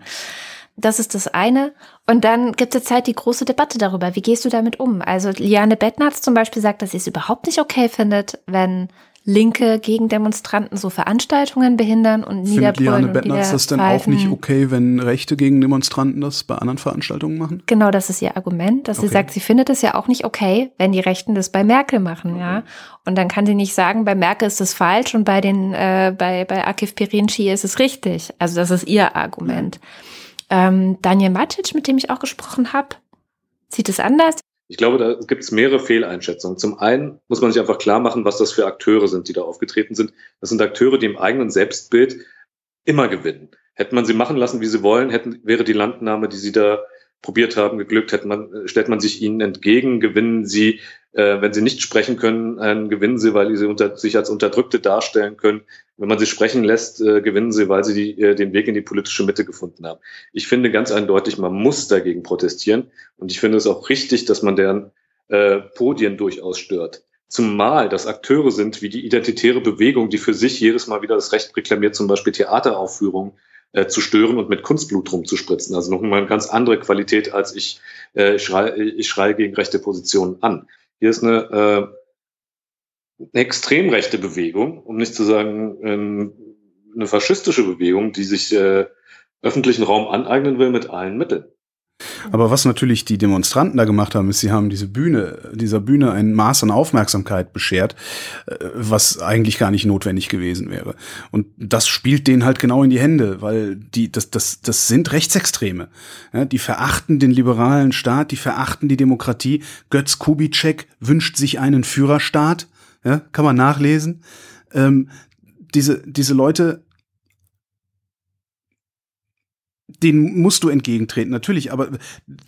Das ist das eine. Und dann gibt es jetzt halt die große Debatte darüber. Wie gehst du damit um? Also Liane Bettnatz zum Beispiel sagt, dass sie es überhaupt nicht okay findet, wenn Linke gegen Demonstranten so Veranstaltungen behindern und niederbrüllen. Liane Bettnatz das denn auch nicht okay, wenn Rechte gegen Demonstranten das bei anderen Veranstaltungen machen? Genau, das ist ihr Argument, dass okay. sie sagt, sie findet es ja auch nicht okay, wenn die Rechten das bei Merkel machen, okay. ja. Und dann kann sie nicht sagen, bei Merkel ist es falsch und bei den, äh, bei, bei Akif Pirinci ist es richtig. Also das ist ihr Argument. Ja. Ähm, Daniel Matic, mit dem ich auch gesprochen habe, sieht es anders. Ich glaube, da gibt es mehrere Fehleinschätzungen. Zum einen muss man sich einfach klar machen, was das für Akteure sind, die da aufgetreten sind. Das sind Akteure, die im eigenen Selbstbild immer gewinnen. Hätte man sie machen lassen, wie sie wollen, hätten, wäre die Landnahme, die sie da probiert haben, geglückt, hätte man, stellt man sich ihnen entgegen, gewinnen sie, äh, wenn sie nicht sprechen können, äh, gewinnen sie, weil sie unter, sich als Unterdrückte darstellen können. Wenn man sie sprechen lässt, äh, gewinnen sie, weil sie die, äh, den Weg in die politische Mitte gefunden haben. Ich finde ganz eindeutig, man muss dagegen protestieren. Und ich finde es auch richtig, dass man deren äh, Podien durchaus stört. Zumal das Akteure sind wie die identitäre Bewegung, die für sich jedes Mal wieder das Recht reklamiert, zum Beispiel Theateraufführungen äh, zu stören und mit Kunstblut rumzuspritzen. Also nochmal eine ganz andere Qualität, als ich, äh, ich schreie ich schrei gegen rechte Positionen an. Hier ist eine, äh, eine extrem rechte Bewegung, um nicht zu sagen ähm, eine faschistische Bewegung, die sich äh, öffentlichen Raum aneignen will mit allen Mitteln. Aber was natürlich die Demonstranten da gemacht haben, ist, sie haben diese Bühne, dieser Bühne ein Maß an Aufmerksamkeit beschert, äh, was eigentlich gar nicht notwendig gewesen wäre. Und das spielt denen halt genau in die Hände, weil die, das, das, das sind Rechtsextreme. Ja, die verachten den liberalen Staat, die verachten die Demokratie. Götz Kubitschek wünscht sich einen Führerstaat, ja, kann man nachlesen. Ähm, diese, diese Leute den musst du entgegentreten, natürlich, aber,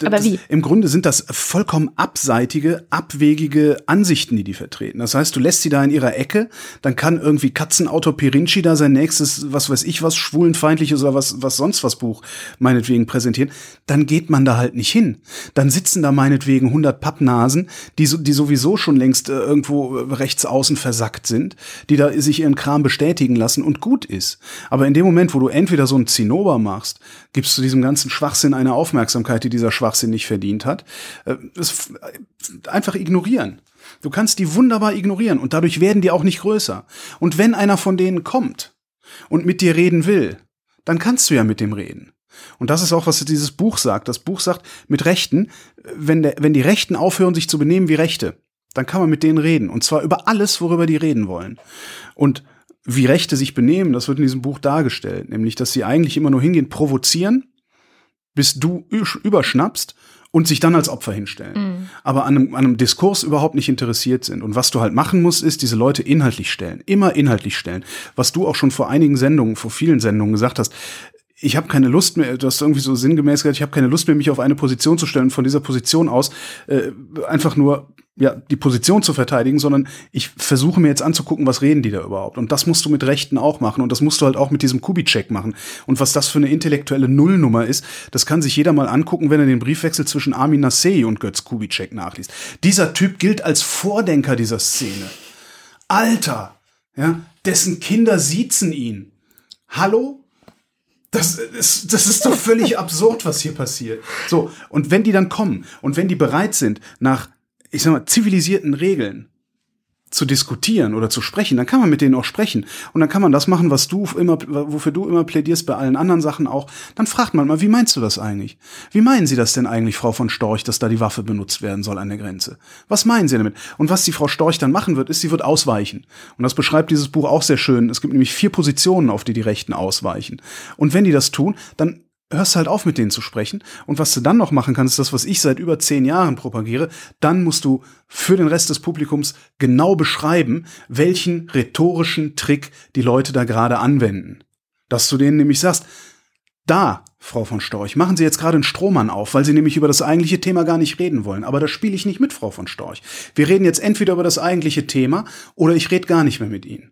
aber im Grunde sind das vollkommen abseitige, abwegige Ansichten, die die vertreten. Das heißt, du lässt sie da in ihrer Ecke, dann kann irgendwie Katzenautor Pirinci da sein nächstes, was weiß ich was, schwulenfeindliches oder was, was sonst was Buch meinetwegen präsentieren. Dann geht man da halt nicht hin. Dann sitzen da meinetwegen 100 Pappnasen, die, die sowieso schon längst äh, irgendwo rechts außen versackt sind, die da sich ihren Kram bestätigen lassen und gut ist. Aber in dem Moment, wo du entweder so ein Zinnober machst, gibst du diesem ganzen Schwachsinn eine Aufmerksamkeit, die dieser Schwachsinn nicht verdient hat. Das äh, einfach ignorieren. Du kannst die wunderbar ignorieren und dadurch werden die auch nicht größer. Und wenn einer von denen kommt und mit dir reden will, dann kannst du ja mit dem reden. Und das ist auch, was dieses Buch sagt. Das Buch sagt, mit Rechten, wenn, der, wenn die Rechten aufhören, sich zu benehmen wie Rechte, dann kann man mit denen reden. Und zwar über alles, worüber die reden wollen. Und wie Rechte sich benehmen, das wird in diesem Buch dargestellt, nämlich, dass sie eigentlich immer nur hingehen, provozieren, bis du überschnappst und sich dann als Opfer hinstellen. Mhm. Aber an einem, an einem Diskurs überhaupt nicht interessiert sind. Und was du halt machen musst, ist diese Leute inhaltlich stellen. Immer inhaltlich stellen. Was du auch schon vor einigen Sendungen, vor vielen Sendungen gesagt hast, ich habe keine Lust mehr, du hast irgendwie so sinngemäß gesagt, ich habe keine Lust mehr, mich auf eine Position zu stellen, von dieser Position aus äh, einfach nur ja, die Position zu verteidigen, sondern ich versuche mir jetzt anzugucken, was reden die da überhaupt. Und das musst du mit Rechten auch machen und das musst du halt auch mit diesem Kubitschek machen. Und was das für eine intellektuelle Nullnummer ist, das kann sich jeder mal angucken, wenn er den Briefwechsel zwischen Armin Nassei und Götz Kubitschek nachliest. Dieser Typ gilt als Vordenker dieser Szene. Alter, ja, dessen Kinder siezen ihn. Hallo? Das ist, das ist doch völlig absurd, was hier passiert. So, und wenn die dann kommen und wenn die bereit sind, nach ich sag mal, zivilisierten Regeln zu diskutieren oder zu sprechen, dann kann man mit denen auch sprechen. Und dann kann man das machen, was du immer, wofür du immer plädierst, bei allen anderen Sachen auch. Dann fragt man mal, wie meinst du das eigentlich? Wie meinen Sie das denn eigentlich, Frau von Storch, dass da die Waffe benutzt werden soll an der Grenze? Was meinen Sie damit? Und was die Frau Storch dann machen wird, ist, sie wird ausweichen. Und das beschreibt dieses Buch auch sehr schön. Es gibt nämlich vier Positionen, auf die die Rechten ausweichen. Und wenn die das tun, dann hörst halt auf, mit denen zu sprechen. Und was du dann noch machen kannst, ist das, was ich seit über zehn Jahren propagiere. Dann musst du für den Rest des Publikums genau beschreiben, welchen rhetorischen Trick die Leute da gerade anwenden. Dass du denen nämlich sagst, da, Frau von Storch, machen Sie jetzt gerade einen Strohmann auf, weil Sie nämlich über das eigentliche Thema gar nicht reden wollen. Aber da spiele ich nicht mit, Frau von Storch. Wir reden jetzt entweder über das eigentliche Thema oder ich rede gar nicht mehr mit Ihnen.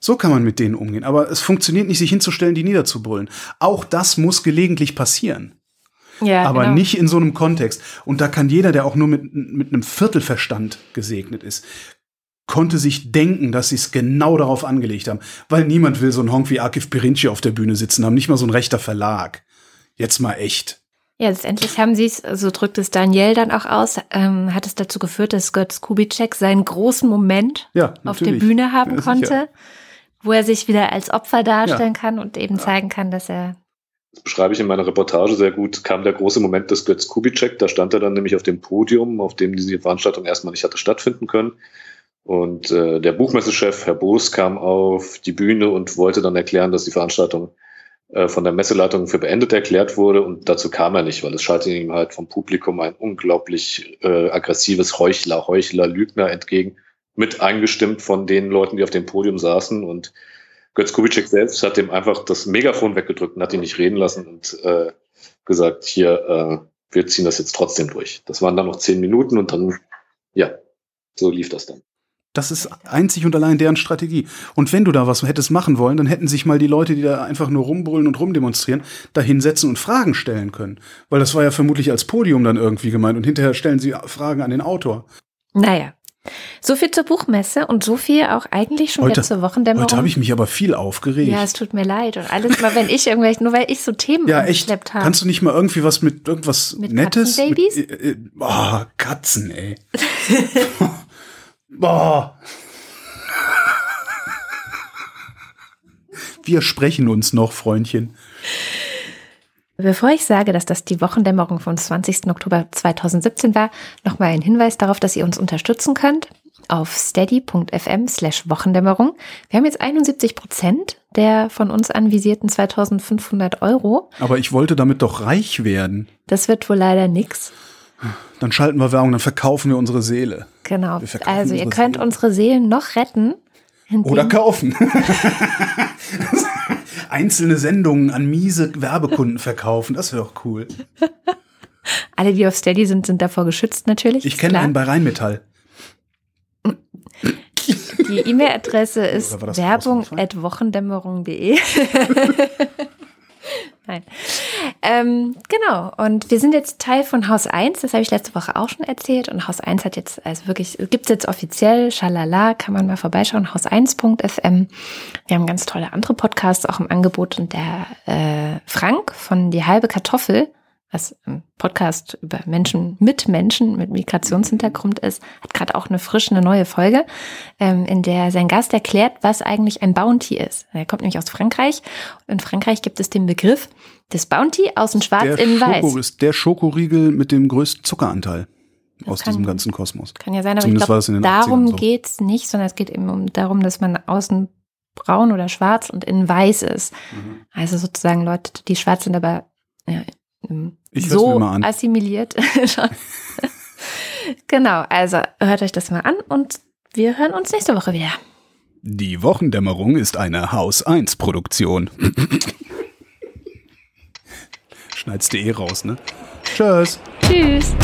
So kann man mit denen umgehen. Aber es funktioniert nicht, sich hinzustellen, die niederzubrüllen. Auch das muss gelegentlich passieren. Ja, aber genau. nicht in so einem Kontext. Und da kann jeder, der auch nur mit, mit einem Viertelverstand gesegnet ist, konnte sich denken, dass sie es genau darauf angelegt haben. Weil niemand will so einen Honk wie Akif Pirinci auf der Bühne sitzen haben, nicht mal so ein rechter Verlag. Jetzt mal echt. Ja, letztendlich haben sie es, so drückt es Daniel dann auch aus, ähm, hat es dazu geführt, dass Götz Kubitschek seinen großen Moment ja, auf der Bühne haben ja, konnte. Wo er sich wieder als Opfer darstellen ja. kann und eben ja. zeigen kann, dass er. Das beschreibe ich in meiner Reportage sehr gut. Kam der große Moment des Götz Kubitschek. Da stand er dann nämlich auf dem Podium, auf dem diese Veranstaltung erstmal nicht hatte stattfinden können. Und äh, der Buchmessechef, Herr Boos, kam auf die Bühne und wollte dann erklären, dass die Veranstaltung äh, von der Messeleitung für beendet erklärt wurde. Und dazu kam er nicht, weil es schaltete ihm halt vom Publikum ein unglaublich äh, aggressives Heuchler, Heuchler, Lügner entgegen mit eingestimmt von den Leuten, die auf dem Podium saßen. Und Götz Kubitschek selbst hat dem einfach das Megafon weggedrückt und hat ihn nicht reden lassen und äh, gesagt, hier, äh, wir ziehen das jetzt trotzdem durch. Das waren dann noch zehn Minuten und dann, ja, so lief das dann. Das ist einzig und allein deren Strategie. Und wenn du da was hättest machen wollen, dann hätten sich mal die Leute, die da einfach nur rumbrüllen und rumdemonstrieren, da hinsetzen und Fragen stellen können. Weil das war ja vermutlich als Podium dann irgendwie gemeint und hinterher stellen sie Fragen an den Autor. Naja, so viel zur Buchmesse und so viel auch eigentlich schon heute, letzte Wochendämmerung. Heute habe ich mich aber viel aufgeregt. Ja, es tut mir leid. Und alles mal, wenn ich irgendwelche, nur weil ich so Themen ja, echt. habe. Kannst du nicht mal irgendwie was mit irgendwas mit Nettes? Katzenbabys? Mit, äh, äh, oh, Katzen, ey. Boah. Wir sprechen uns noch, Freundchen. Bevor ich sage, dass das die Wochendämmerung vom 20. Oktober 2017 war, nochmal ein Hinweis darauf, dass ihr uns unterstützen könnt auf steady.fm slash Wochendämmerung. Wir haben jetzt 71 Prozent der von uns anvisierten 2500 Euro. Aber ich wollte damit doch reich werden. Das wird wohl leider nix. Dann schalten wir Werbung, dann verkaufen wir unsere Seele. Genau. Also ihr könnt Seele. unsere Seelen noch retten. Oder kaufen. Einzelne Sendungen an miese Werbekunden verkaufen, das wäre doch cool. Alle, die auf Steady sind, sind davor geschützt natürlich. Ich kenne einen bei Rheinmetall. Die E-Mail-Adresse ist Oder war das werbung Hausnummer? at wochendämmerung.de. Nein. Ähm, genau. Und wir sind jetzt Teil von Haus 1. Das habe ich letzte Woche auch schon erzählt. Und Haus 1 hat jetzt, also wirklich, gibt es jetzt offiziell, schalala, kann man mal vorbeischauen, haus1.fm. Wir haben ganz tolle andere Podcasts auch im Angebot. Und der äh, Frank von Die halbe Kartoffel, was ein Podcast über Menschen mit Menschen mit Migrationshintergrund ist, hat gerade auch eine frische, eine neue Folge, ähm, in der sein Gast erklärt, was eigentlich ein Bounty ist. Er kommt nämlich aus Frankreich. In Frankreich gibt es den Begriff des Bounty außen schwarz, Der innen weiß. Schoko ist der Schokoriegel mit dem größten Zuckeranteil aus kann- diesem ganzen Kosmos. Kann ja sein, aber Zumindest ich das glaube, den 80ern darum so. geht's nicht, sondern es geht eben um darum, dass man außen braun oder schwarz und innen weiß ist. Mhm. Also sozusagen Leute, die schwarz sind, aber ja, ähm, Ich so mal an. assimiliert. schon. genau, also hört euch das mal an und wir hören uns nächste Woche wieder. Die Wochendämmerung ist eine Haus 1 Produktion. Schneidest du eh raus, ne? Tschüss. Tschüss.